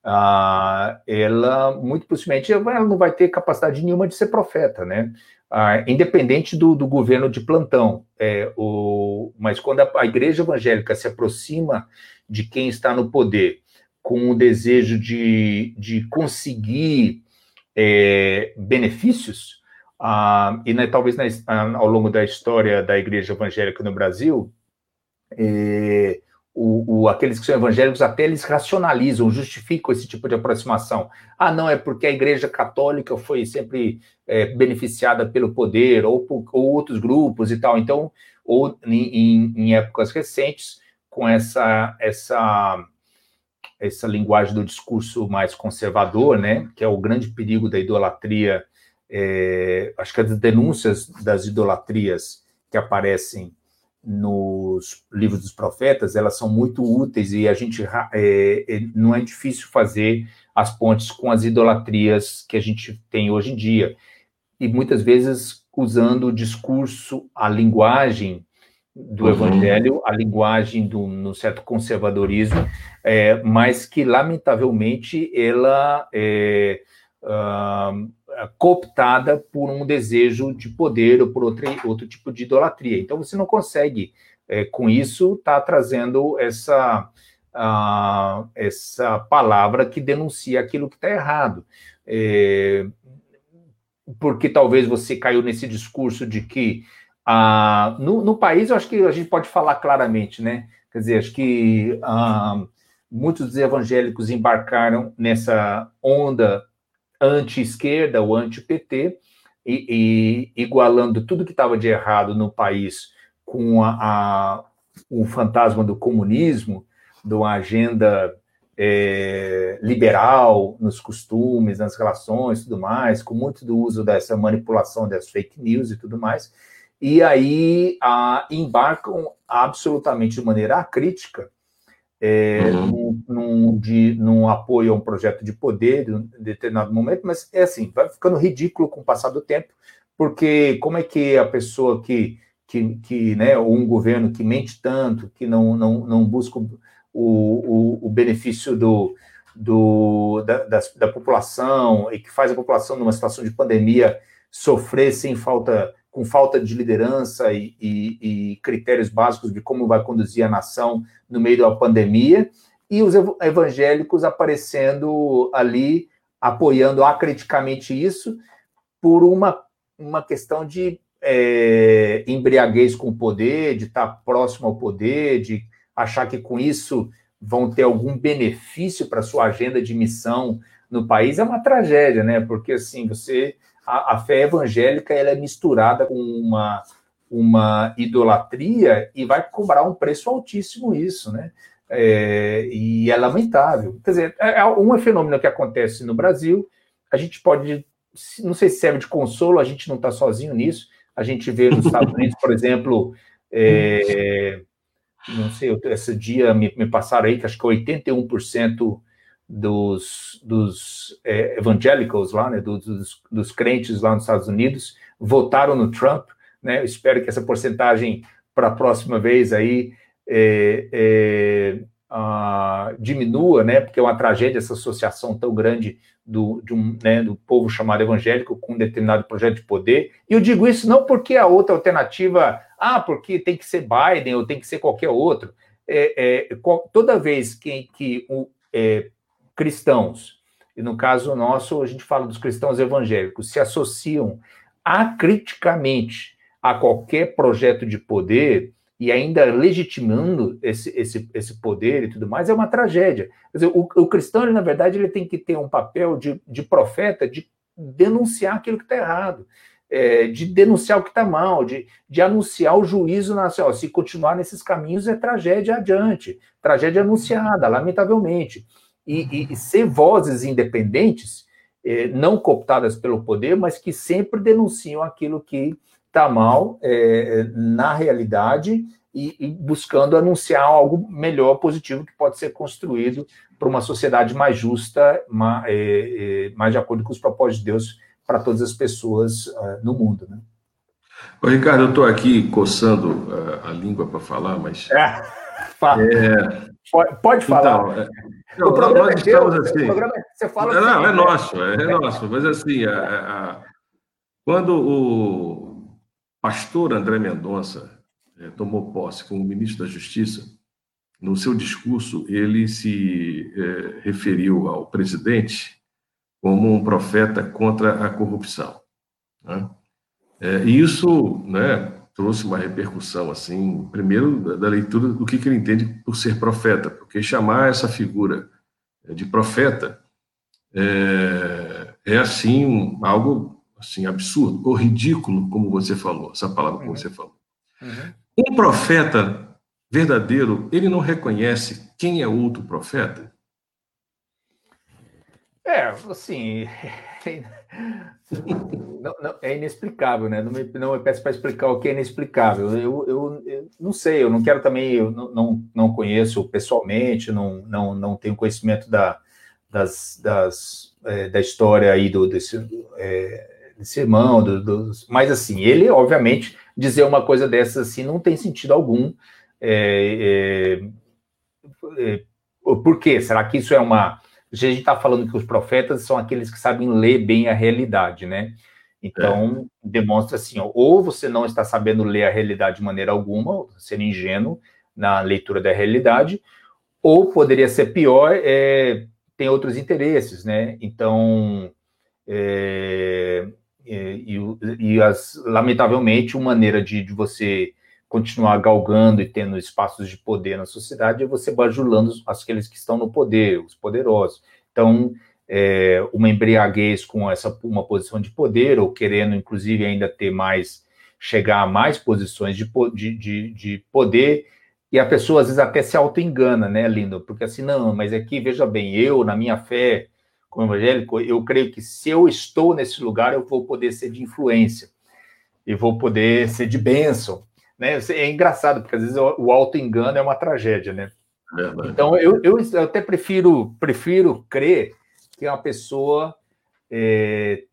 ah, ela muito possivelmente ela não vai ter capacidade nenhuma de ser profeta, né? ah, independente do, do, governo de plantão. É, o, mas quando a, a, igreja evangélica se aproxima de quem está no poder com o desejo de, de conseguir é, benefícios, ah, e né, talvez na, ao longo da história da igreja evangélica no Brasil, é, o, o, aqueles que são evangélicos até eles racionalizam, justificam esse tipo de aproximação. Ah, não, é porque a Igreja Católica foi sempre é, beneficiada pelo poder, ou, por, ou outros grupos e tal. Então, ou em, em épocas recentes, com essa, essa, essa linguagem do discurso mais conservador, né, que é o grande perigo da idolatria, é, acho que as denúncias das idolatrias que aparecem nos livros dos profetas, elas são muito úteis e a gente é, é, não é difícil fazer as pontes com as idolatrias que a gente tem hoje em dia. E muitas vezes usando o discurso, a linguagem do uhum. evangelho, a linguagem do no certo conservadorismo, é, mas que lamentavelmente ela é, uh, cooptada por um desejo de poder ou por outro, outro tipo de idolatria. Então você não consegue, é, com isso, estar tá trazendo essa, uh, essa palavra que denuncia aquilo que está errado. É, porque talvez você caiu nesse discurso de que no, no, país, eu acho que a gente pode falar claramente, né? Quer dizer, acho que uh, muitos dos evangélicos embarcaram nessa onda anti-esquerda, o anti-PT, e, e, igualando tudo que estava de errado no país com a, a, o fantasma do comunismo, de uma agenda é, liberal nos costumes, nas relações tudo mais, com muito do uso dessa manipulação das fake news e tudo mais, e aí a, embarcam absolutamente de maneira acrítica é, uhum. num, num, de, num apoio a um projeto de poder em determinado momento, mas é assim, vai ficando ridículo com o passar do tempo, porque como é que a pessoa que, que, que né, ou um governo que mente tanto, que não, não, não busca o, o, o benefício do, do, da, da, da população e que faz a população numa situação de pandemia sofrer sem falta com falta de liderança e, e, e, critérios básicos de como vai conduzir a nação no meio da pandemia, e os evangélicos aparecendo ali, apoiando acriticamente isso, por uma, uma questão de é, embriaguez com o poder, de estar próximo ao poder, de achar que com isso vão ter algum benefício para sua agenda de missão no país, é uma tragédia, né? Porque assim, você a, a fé evangélica ela é misturada com uma, uma idolatria e vai cobrar um preço altíssimo isso, né? É, e é lamentável. Quer dizer, é, é um fenômeno que acontece no Brasil, a gente pode, não sei se serve de consolo, a gente não está sozinho nisso, a gente vê nos Estados Unidos, por exemplo, é, não sei, esse dia me, me passaram aí que acho que 81% dos, dos é, evangélicos lá, né, dos, dos, crentes lá nos Estados Unidos, votaram no Trump, né? Eu espero que essa porcentagem para a próxima vez aí é, é, a, diminua, né? Porque é uma tragédia essa associação tão grande do, um, né, do povo chamado evangélico com um determinado projeto de poder. E eu digo isso não porque a outra alternativa, ah, porque tem que ser Biden ou tem que ser qualquer outro. É, é, toda vez que, que o, é, cristãos, e no caso nosso, a gente fala dos cristãos evangélicos, se associam acriticamente a qualquer projeto de poder, e ainda legitimando esse, esse, esse poder e tudo mais, é uma tragédia. Quer dizer, o, o cristão, ele, na verdade, ele tem que ter um papel de, de profeta, de denunciar aquilo que está errado, é, de denunciar o que está mal, de, de anunciar o juízo nacional. Se continuar nesses caminhos, é tragédia adiante, tragédia anunciada, lamentavelmente. E, e, e ser vozes independentes, é, não cooptadas pelo poder, mas que sempre denunciam aquilo que está mal é, na realidade e, e, buscando anunciar algo melhor, positivo, que pode ser construído para uma sociedade mais justa, mais, é, é, mais, de acordo com os propósitos de Deus para todas as pessoas uh, no mundo. Né? Ô, Ricardo, eu estou aqui coçando uh, a língua para falar, mas. É, fala. É... Pode, pode, falar. Então, é, o é estamos assim. Programa, você fala não, é nosso, é, é, nosso. Mas assim, a, a, quando o pastor André Mendonça é, tomou posse como ministro da Justiça, no seu discurso ele se é, referiu ao presidente como um profeta contra a corrupção. Né? É, e isso né, trouxe uma repercussão, assim, primeiro da, leitura do que, que ele entende por ser profeta, porque chamar essa figura de profeta é, é assim, algo assim, absurdo, ou ridículo, como você falou, essa palavra como uhum. você falou. Uhum. Um profeta verdadeiro, ele não reconhece quem é outro profeta? É, assim, não, não, é inexplicável, né? Não me, não me peço para explicar o que é inexplicável. Eu, eu, eu, não sei, eu não quero também, eu não, não, não conheço pessoalmente, não, não, não tenho conhecimento da, das, das, é, da história aí do, desse, é, desse irmão, do, do, mas assim, ele, obviamente, dizer uma coisa dessas assim não tem sentido algum. É, é, é, por quê? Será que isso é uma. A gente está falando que os profetas são aqueles que sabem ler bem a realidade, né? Então, é. demonstra assim: ó, ou você não está sabendo ler a realidade de maneira alguma, ser ingênuo na leitura da realidade, ou poderia ser pior, é, tem outros interesses, né? Então, é, e, e, as, lamentavelmente, uma maneira de, de, você continuar galgando e tendo espaços de poder na sociedade é você bajulando aqueles que estão no poder, os poderosos. Então, é, uma embriaguez com essa uma posição de poder, ou querendo, inclusive, ainda ter mais, chegar a mais posições de, de, de poder, e a pessoa às vezes até se auto-engana, né, Lindo? Porque assim, não, mas aqui, veja bem, eu, na minha fé, como evangélico, eu creio que se eu estou nesse lugar, eu vou poder ser de influência e vou poder ser de bênção. Né? É engraçado, porque às vezes o auto-engano é uma tragédia, né? Verdade. Então, eu, eu, eu, até prefiro, prefiro crer que uma pessoa é,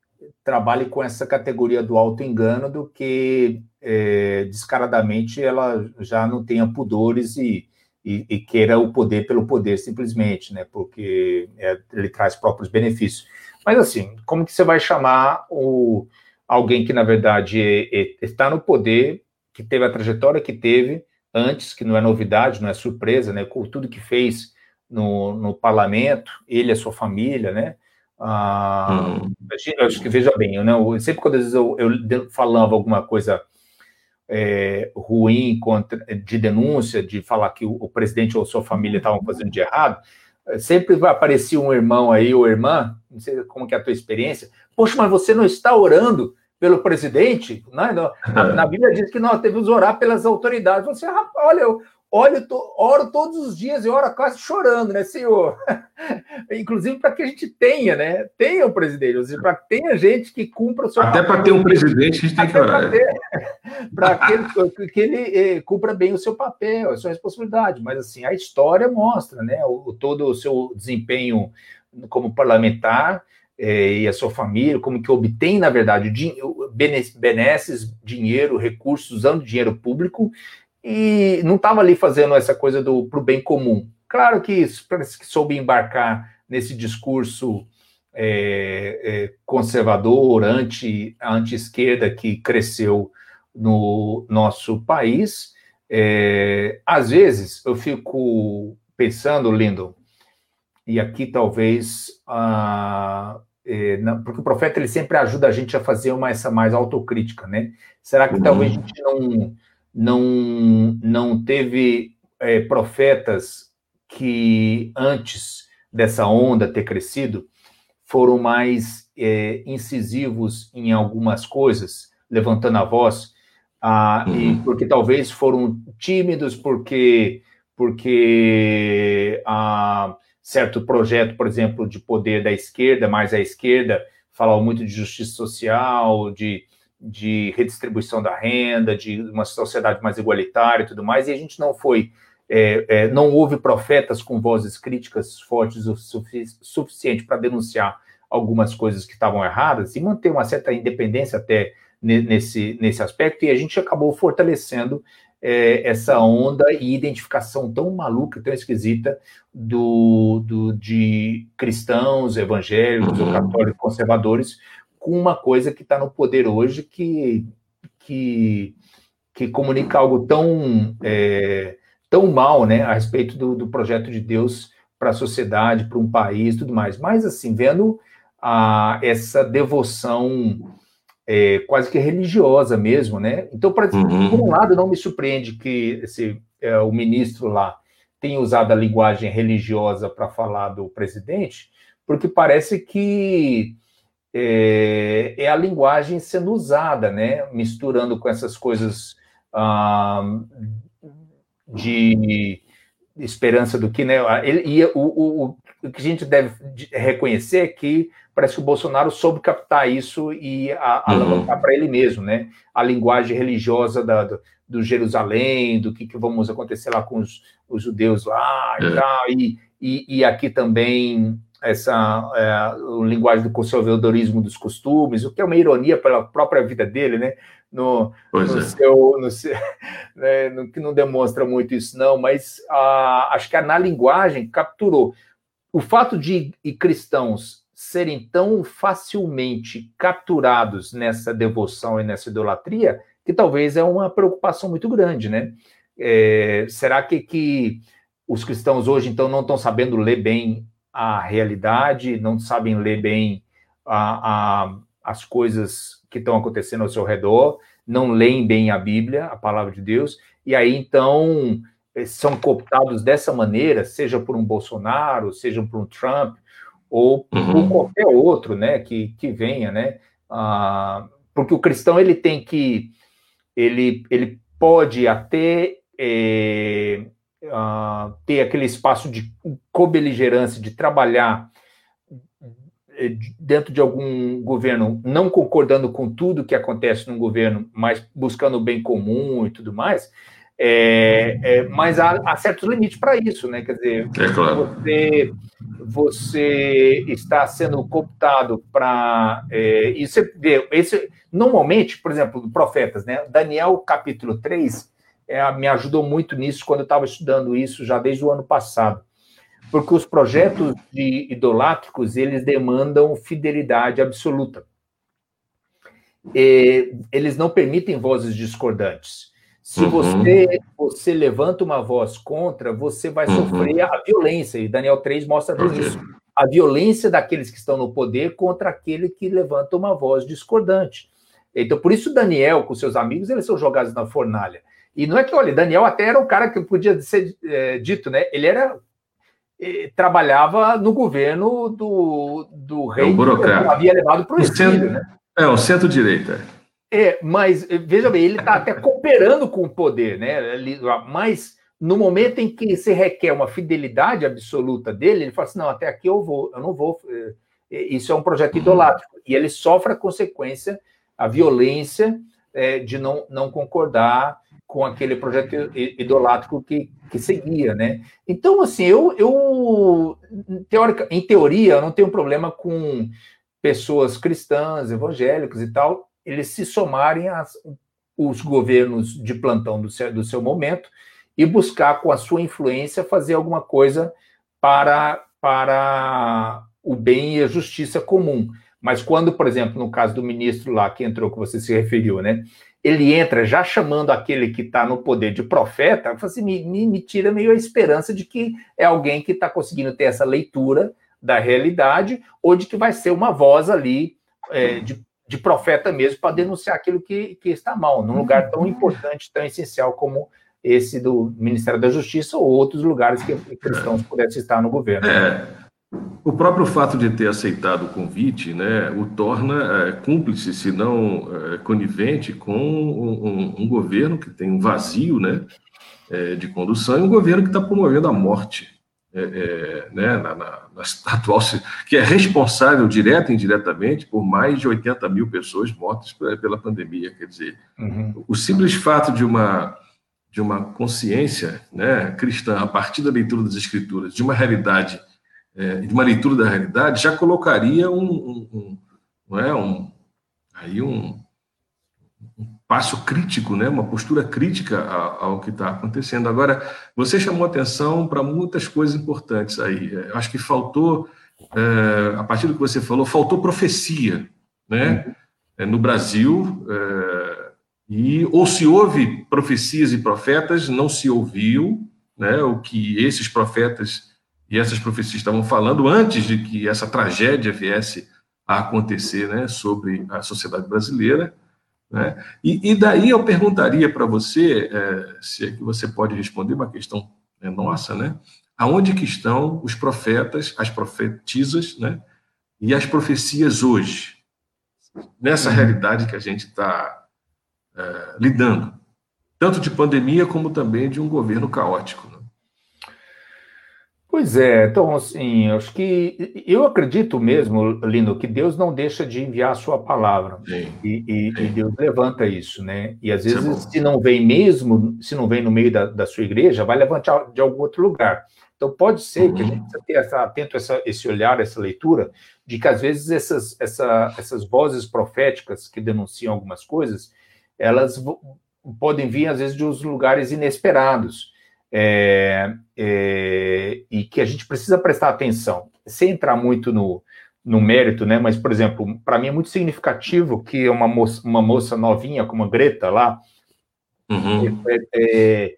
trabalhe com essa categoria do auto-engano do que é, descaradamente ela já não tenha pudores e, e, e, queira o poder pelo poder simplesmente, né? Porque é, ele traz próprios benefícios. Mas assim, como que você vai chamar o, alguém que na verdade é, é, está no poder, que teve a trajetória que teve antes, que não é novidade, não é surpresa, né? Com tudo que fez no, no parlamento, ele e a sua família, né? Ah, hum. Acho que veja bem, eu, não, sempre quando eu, eu falava alguma coisa é, ruim contra, de denúncia, de falar que o, o presidente ou sua família estavam fazendo de errado, é, sempre vai aparecer um irmão aí ou irmã, não sei como que é a tua experiência, poxa, mas você não está orando pelo presidente? Né? Na, Bíblia diz que nós devemos orar pelas autoridades. Você, olha, olho, to, oro todos os dias e oro quase chorando, né, senhor? Inclusive para que a gente tenha, né? Tenha o presidente, para que tenha gente que cumpra o seu Até para ter um presidente, a gente tem que orar. Para que, ele, que ele eh, cumpra bem o seu papel, a sua responsabilidade. Mas, assim, a história mostra, né? O, todo o seu desempenho como parlamentar eh, e a sua família, como que obtém, na verdade, benesses, dinheiro, recursos, usando dinheiro público e não estava ali fazendo essa coisa do para o bem comum. Claro que, que soube embarcar nesse discurso é, é, conservador, anti, anti-esquerda que cresceu no nosso país. É, às vezes eu fico pensando, Lindo, e aqui talvez ah, porque o profeta ele sempre ajuda a gente a fazer uma essa mais autocrítica, né? Será que uhum. talvez a gente não não, não teve é, profetas que antes dessa onda ter crescido foram mais é, incisivos em algumas coisas, levantando a voz, ah, uhum. porque talvez foram tímidos, porque porque ah, certo projeto, por exemplo, de poder da esquerda, mais à esquerda, falava muito de justiça social, de, de redistribuição da renda, de uma sociedade mais igualitária e tudo mais, e a gente não foi, é, é, não houve profetas com vozes críticas fortes o sufici suficiente para denunciar algumas coisas que estavam erradas e manter uma certa independência até nesse, nesse aspecto, e a gente acabou fortalecendo é, essa onda e identificação tão maluca, tão esquisita do, do de cristãos, evangélicos uhum. ou católicos conservadores com uma coisa que está no poder hoje que, que, que comunica algo tão, é, tão mal né, a respeito do, do projeto de Deus para a sociedade, para um país tudo mais. Mas, assim, vendo a, essa devoção é, quase que religiosa mesmo, né? Então, pra, uhum. por um lado, não me surpreende que esse, é, o ministro lá tenha usado a linguagem religiosa para falar do presidente, porque parece que é, é, a linguagem sendo usada, né? Misturando com essas coisas ah, de esperança do que, né? Ele, e o, o, o que a gente deve reconhecer é que parece que o Bolsonaro soube captar isso e alavancar uhum. para ele mesmo, né? A linguagem religiosa da, do, do, Jerusalém, do que, que vamos acontecer lá com os, os judeus lá e é. tal, e, e, e, aqui também essa é, linguagem do conservadorismo dos costumes, o que é uma ironia pela própria vida dele, né? No, no é. seu, no né? no, que não demonstra muito isso, não, mas ah, acho que na linguagem capturou. O fato de cristãos serem tão facilmente capturados nessa devoção e nessa idolatria, que talvez é uma preocupação muito grande, né? É, será que, que os cristãos hoje, então, não estão sabendo ler bem a realidade, não sabem ler bem a, a, as coisas que estão acontecendo ao seu redor, não leem bem a Bíblia, a palavra de Deus, e aí, então, são cooptados dessa maneira, seja por um Bolsonaro, seja por um Trump, ou uhum. por qualquer outro, né, que, que venha, né, ah, porque o cristão ele tem que, ele, ele pode até é, ah, ter aquele espaço de cobeligerância, de trabalhar é, dentro de algum governo, não concordando com tudo que acontece no governo, mas buscando o bem comum e tudo mais, é, é, mas há, há, certos limites para isso, né? Quer dizer, é claro. você, você está sendo cooptado para. É, e você esse, normalmente, por exemplo, profetas, né? Daniel capítulo 3 é, me ajudou muito nisso quando eu estava estudando isso já desde o ano passado. Porque os projetos de idolátricos, eles demandam fidelidade absoluta. E, eles não permitem vozes discordantes. Se uhum. você, você levanta uma voz contra, você vai uhum. sofrer a violência, e Daniel 3 mostra okay. isso. A violência daqueles que estão no poder contra aquele que levanta uma voz discordante. Então, por isso, Daniel, com seus amigos, eles são jogados na fornalha. E não é que, olha, Daniel até era um cara que podia ser é, dito, né? Ele era. Eh, trabalhava no governo do, do rei é um que havia levado para o exílio, né? É, o centro-direita. É, mas veja bem, ele está até cooperando com o poder, né? Mas no momento em que se requer uma fidelidade absoluta dele, ele fala assim: não, até aqui eu vou, eu não vou. Eh, eh, isso é um projeto idolátrico. E ele sofre a consequência, a violência é, de não, não concordar com aquele projeto idolátrico que, que seguia, né? Então, assim, eu, eu teórica, em teoria, eu não tenho problema com pessoas cristãs, evangélicos e tal, eles se somarem os governos de plantão do seu, do seu momento e buscar, com a sua influência, fazer alguma coisa para, para o bem e a justiça comum. Mas quando, por exemplo, no caso do ministro lá que entrou, que você se referiu, né? Ele entra já chamando aquele que está no poder de profeta, assim, me, me, me, tira meio a esperança de que é alguém que está conseguindo ter essa leitura da realidade, ou de que vai ser uma voz ali é, de de profeta mesmo para denunciar aquilo que, que está mal, num lugar tão importante, tão essencial como esse do Ministério da Justiça ou outros lugares que cristãos pudessem estar no governo. É, o próprio fato de ter aceitado o convite né, o torna é, cúmplice, se não é, conivente, com um, um, um, governo que tem um vazio né, é, de condução e um governo que está promovendo a morte é, é, né, na, na, na, atual, que é responsável direta e indiretamente por mais de 80 mil pessoas mortas pela pandemia. Quer dizer, uhum. o simples fato de uma, de uma consciência né, cristã, a partir da leitura das escrituras, de uma realidade, é, de uma leitura da realidade, já colocaria um, um, um não é, um, aí um, passo crítico, né, uma postura crítica ao, que está acontecendo. Agora, você chamou atenção para muitas coisas importantes aí. Eu acho que faltou, é, a partir do que você falou, faltou profecia, né, é, no Brasil. É, e ou se houve profecias e profetas, não se ouviu, né, o que esses profetas e essas profecias estavam falando antes de que essa tragédia viesse a acontecer, né, sobre a sociedade brasileira. Né? E, e, daí eu perguntaria para você, é, se é que você pode responder uma questão é, nossa, né? Aonde que estão os profetas, as profetisas, né? E as profecias hoje, nessa uhum. realidade que a gente está é, lidando, tanto de pandemia como também de um governo caótico. Né? Pois é, então, assim, acho que eu acredito mesmo, Lino, que Deus não deixa de enviar a sua palavra. Sim, e, e, sim. e, Deus levanta isso, né? E às é vezes, se não vem mesmo, se não vem no meio da, da, sua igreja, vai levantar de algum outro lugar. Então, pode ser uhum. que a gente precisa ter essa, atento a essa, esse olhar, essa leitura, de que às vezes essas, essa, essas vozes proféticas que denunciam algumas coisas, elas podem vir, às vezes, de uns lugares inesperados é, é, e que a gente precisa prestar atenção, sem entrar muito no, no mérito, né? Mas, por exemplo, para mim é muito significativo que uma moça, uma moça novinha como a Greta lá uhum. é,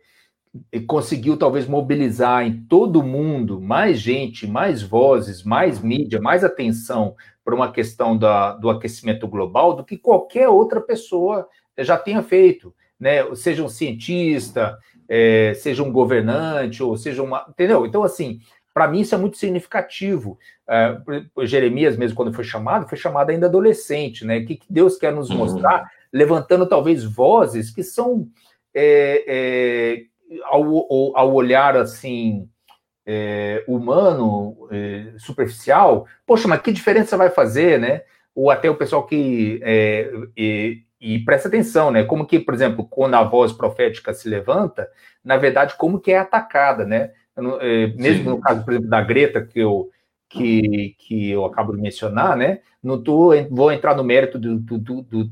é conseguiu talvez mobilizar em todo mundo mais gente, mais vozes, mais mídia, mais atenção para uma questão da, do aquecimento global do que qualquer outra pessoa já tenha feito, né? Seja um cientista, é, seja um governante, ou seja uma. Entendeu? Então, assim, para mim isso é muito significativo. É, Jeremias, mesmo quando foi chamado, foi chamado ainda adolescente, né? O que, Deus quer nos uhum. mostrar, levantando talvez vozes que são é, é ao, ao, olhar assim. É, humano, é, superficial, poxa, mas que diferença vai fazer, né? Ou até o pessoal que e presta atenção, né? Como que, por exemplo, quando a voz profética se levanta, na verdade, como que é atacada, né? É, mesmo Sim. no caso, por exemplo, da Greta, que eu, que, que eu acabo de mencionar, né? Não tô, vou entrar no mérito do, do, do, do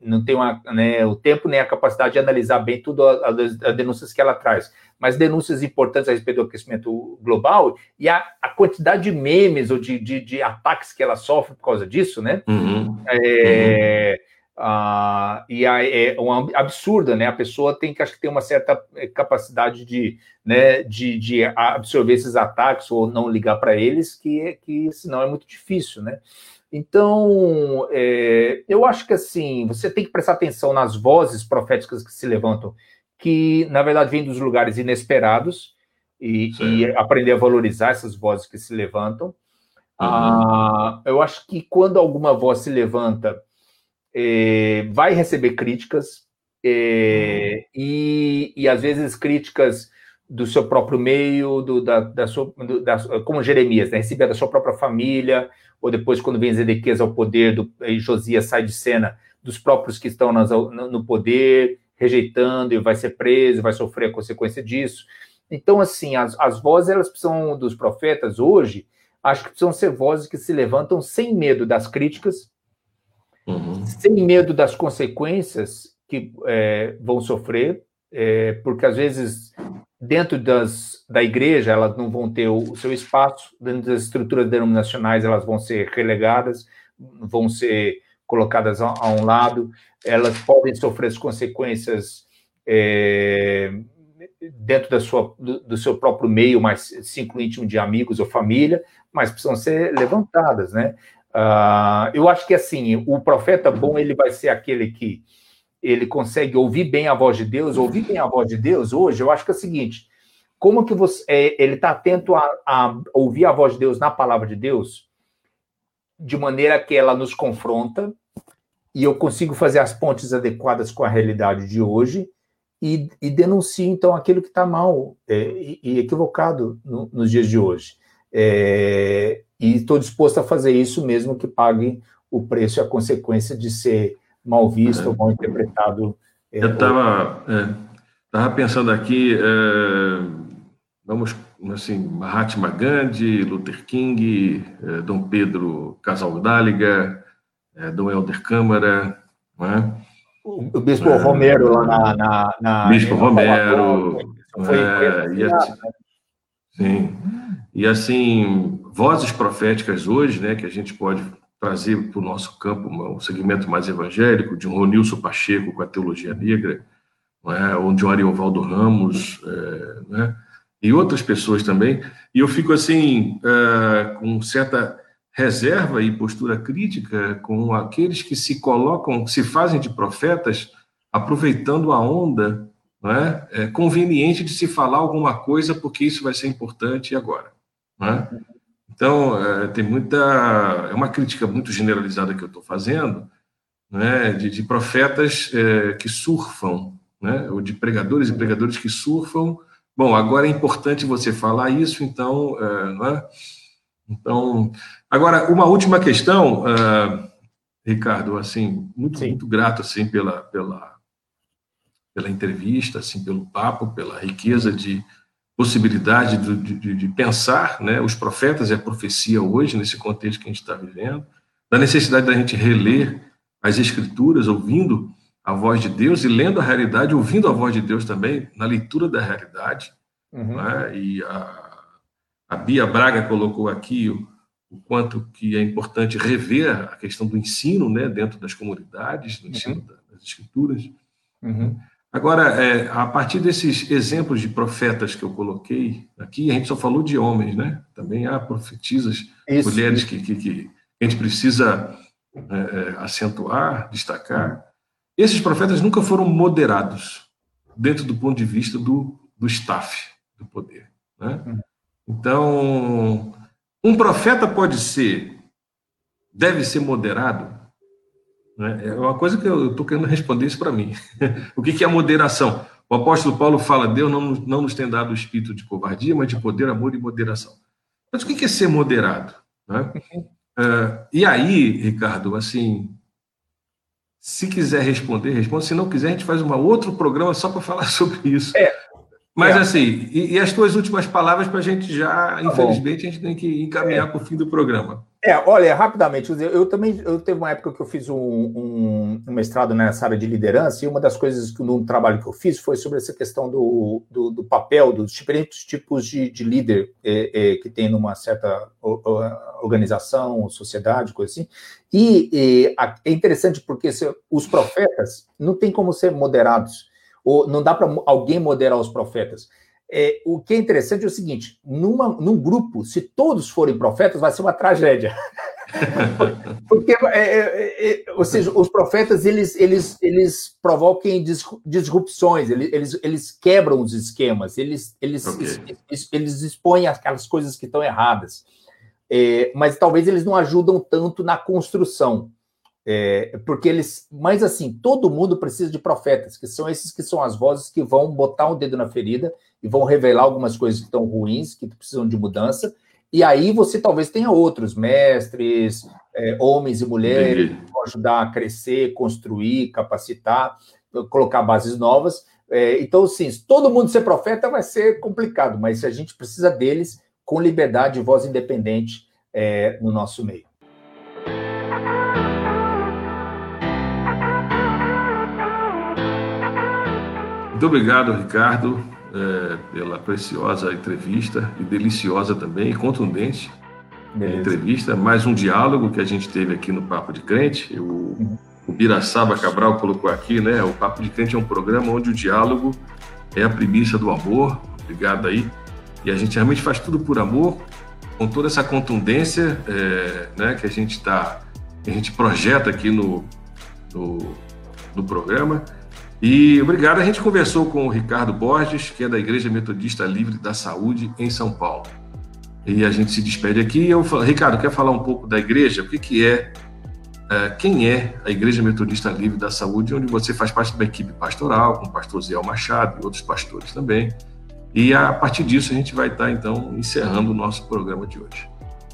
não tenho né, o tempo nem a capacidade de analisar bem tudo as, as denúncias que ela traz, mas denúncias importantes a respeito do aquecimento global e a, a quantidade de memes ou de, de, de, ataques que ela sofre por causa disso, né? Uhum. É, uhum ah, e é uma absurda, né? A pessoa tem que acho que ter uma certa eh, capacidade de, né, de, de absorver esses ataques ou não ligar para eles, que, que senão é muito difícil, né? Então, é, eu acho que assim, você tem que prestar atenção nas vozes proféticas que se levantam, que na verdade vêm dos lugares inesperados, e, e aprender a valorizar essas vozes que se levantam. Uhum. Ah, eu acho que quando alguma voz se levanta é, vai receber críticas é, e, e às vezes críticas do seu próprio meio, do, da, da sua, do, da, como Jeremias, né, recebe da sua própria família, ou depois quando vem Zedequias ao poder, do, e Josias sai de cena, dos próprios que estão nas, no poder, rejeitando, e vai ser preso, vai sofrer a consequência disso. Então, assim, as, as vozes, elas precisam, dos profetas hoje, acho que precisam ser vozes que se levantam sem medo das críticas, uhum. sem medo das consequências que é, vão sofrer, é, porque às vezes dentro das, da igreja elas não vão ter o, seu espaço, dentro das estruturas denominacionais elas vão ser relegadas, vão ser colocadas a, a um lado, elas podem sofrer as consequências é, dentro da sua, do, do, seu próprio meio, mais ciclo íntimo de amigos ou família, mas precisam ser levantadas, né? Uh, eu acho que assim, o profeta bom ele vai ser aquele que ele consegue ouvir bem a voz de Deus, ouvir bem a voz de Deus hoje, eu acho que é o seguinte, como que você, é, ele está atento a, a, ouvir a voz de Deus na palavra de Deus, de maneira que ela nos confronta, e eu consigo fazer as pontes adequadas com a realidade de hoje, e, e denuncio, então, aquilo que está mal é, e, equivocado no, nos dias de hoje. É, e estou disposto a fazer isso mesmo que pague o preço e a consequência de ser mal visto ou mal interpretado. É, Eu estava é, pensando aqui, é, vamos assim, Mahatma Gandhi, Luther King, é, Dom Pedro Casaldáliga, é, Dom Helder Câmara, o, o Bispo Romero lá na... na, na Bispo Romero, foi, foi e assim, sim, e assim, vozes proféticas hoje, né, que a gente pode trazer para o nosso campo um segmento mais evangélico, de um Ronilson Pacheco com a teologia negra, é? ou de um Ariovaldo Ramos, é, né? e outras pessoas também. E eu fico assim, é, com certa reserva e postura crítica com aqueles que se colocam, se fazem de profetas, aproveitando a onda não é? conveniente de se falar alguma coisa porque isso vai ser importante agora. Não é? Então, é, tem muita. É uma crítica muito generalizada que eu estou fazendo, né, de, de profetas é, que surfam, né, ou de pregadores e pregadores que surfam. Bom, agora é importante você falar isso, então. É, não é? Então, agora, uma última questão, uh, Ricardo, assim, muito, muito grato assim, pela, pela, pela entrevista, assim, pelo papo, pela riqueza de possibilidade de, de, de, pensar né, os profetas e a profecia hoje, nesse contexto que a gente está vivendo, da necessidade da gente reler as escrituras, ouvindo a voz de Deus e lendo a realidade, ouvindo a voz de Deus também, na leitura da realidade. Uhum. Né, e a, a Bia Braga colocou aqui o, o, quanto que é importante rever a questão do ensino né, dentro das comunidades, do ensino uhum. das escrituras. Uhum. Agora, é, a partir desses exemplos de profetas que eu coloquei aqui, a gente só falou de homens, né? Também há profetisas, Isso. mulheres que, que, que, a gente precisa é, é, acentuar, destacar. Esses profetas nunca foram moderados dentro do ponto de vista do, do staff do poder. Né? Então, um profeta pode ser, deve ser moderado? É uma coisa que eu estou querendo responder isso para mim. o que, que é moderação? O apóstolo Paulo fala: Deus não, não nos tem dado o espírito de covardia, mas de poder, amor e moderação. Mas o que é ser moderado? Né? Uh, e aí, Ricardo, assim, se quiser responder, responda. Se não quiser, a gente faz um outro programa só para falar sobre isso. É, mas é. assim, e, e, as tuas últimas palavras para a gente já, tá infelizmente, bom. a gente tem que encaminhar é. para o fim do programa. É, olha, rapidamente, eu também eu teve uma época que eu fiz um, um, um, mestrado nessa área de liderança, e uma das coisas que no trabalho que eu fiz foi sobre essa questão do, do, do papel dos diferentes tipos de, de líder é, é, que tem numa certa organização, sociedade, coisa assim. E é interessante porque os profetas não tem como ser moderados ou não dá para alguém moderar os profetas. É, o que é interessante é o seguinte: numa, num grupo, se todos forem profetas, vai ser uma tragédia. Porque, é, é, é, ou seja, os profetas eles, eles, eles provocam disrupções, eles, eles, eles quebram os esquemas, eles, eles, okay. eles, eles expõem aquelas coisas que estão erradas. É, mas talvez eles não ajudam tanto na construção. É, porque eles, mas assim, todo mundo precisa de profetas, que são esses que são as vozes que vão botar o um dedo na ferida e vão revelar algumas coisas que estão ruins, que precisam de mudança. E aí você talvez tenha outros mestres, é, homens e mulheres, que vão ajudar a crescer, construir, capacitar, colocar bases novas. É, então, sim, se todo mundo ser profeta vai ser complicado, mas a gente precisa deles com liberdade e voz independente é, no nosso meio. Muito obrigado, Ricardo, é, pela preciosa entrevista e deliciosa também, e contundente Beleza. entrevista. Mais um diálogo que a gente teve aqui no Papo de Crente. O, uhum. o Biraçaba Cabral colocou aqui, né? O Papo de Crente é um programa onde o diálogo é a premissa do amor. Obrigado aí. E a gente realmente faz tudo por amor com toda essa contundência é, né, que a gente está, a gente projeta aqui no, no, no programa. E obrigado. A gente conversou com o Ricardo Borges, que é da Igreja Metodista Livre da Saúde em São Paulo. E a gente se despede aqui. Eu falo, Ricardo, quer falar um pouco da igreja? O que, que é, é, quem é a Igreja Metodista Livre da Saúde, onde você faz parte da equipe pastoral, com o pastor Zé Machado e outros pastores também. E a partir disso a gente vai estar, então, encerrando o nosso programa de hoje.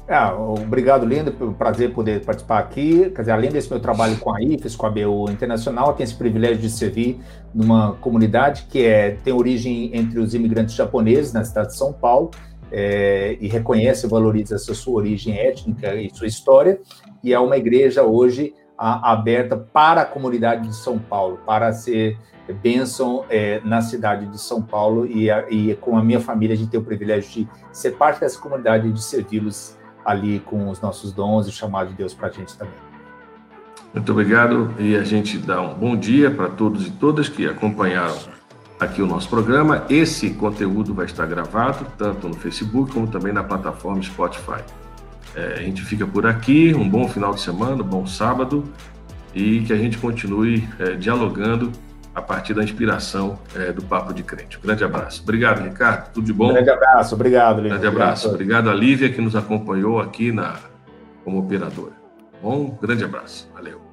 Ah, obrigado, Linda, pelo prazer poder participar aqui. Quer dizer, além desse meu trabalho com a IFES, com a BU Internacional, tenho esse privilégio de servir numa comunidade que é, tem origem entre os imigrantes japoneses na cidade de São Paulo é, e reconhece e valoriza essa sua origem étnica e sua história, e é uma igreja hoje a, aberta para a comunidade de São Paulo, para ser bênção é, na cidade de São Paulo, e, a, e com a minha família a gente tem o privilégio de ser parte dessa comunidade e de servi-los ali com os nossos dons e chamado de Deus para a gente também. Muito obrigado e a gente dá um bom dia para todos e todas que acompanharam aqui o nosso programa. Esse conteúdo vai estar gravado tanto no Facebook como também na plataforma Spotify. É, a gente fica por aqui, um bom final de semana, um bom sábado e que a gente continue é, dialogando a partir da inspiração é, do Papo de Crente. Um grande abraço. Obrigado, Ricardo. Tudo de bom? Um grande abraço. Obrigado, Lívia. Grande abraço. Obrigado, a Lívia, que nos acompanhou aqui na, como operadora. Bom, grande abraço. Valeu.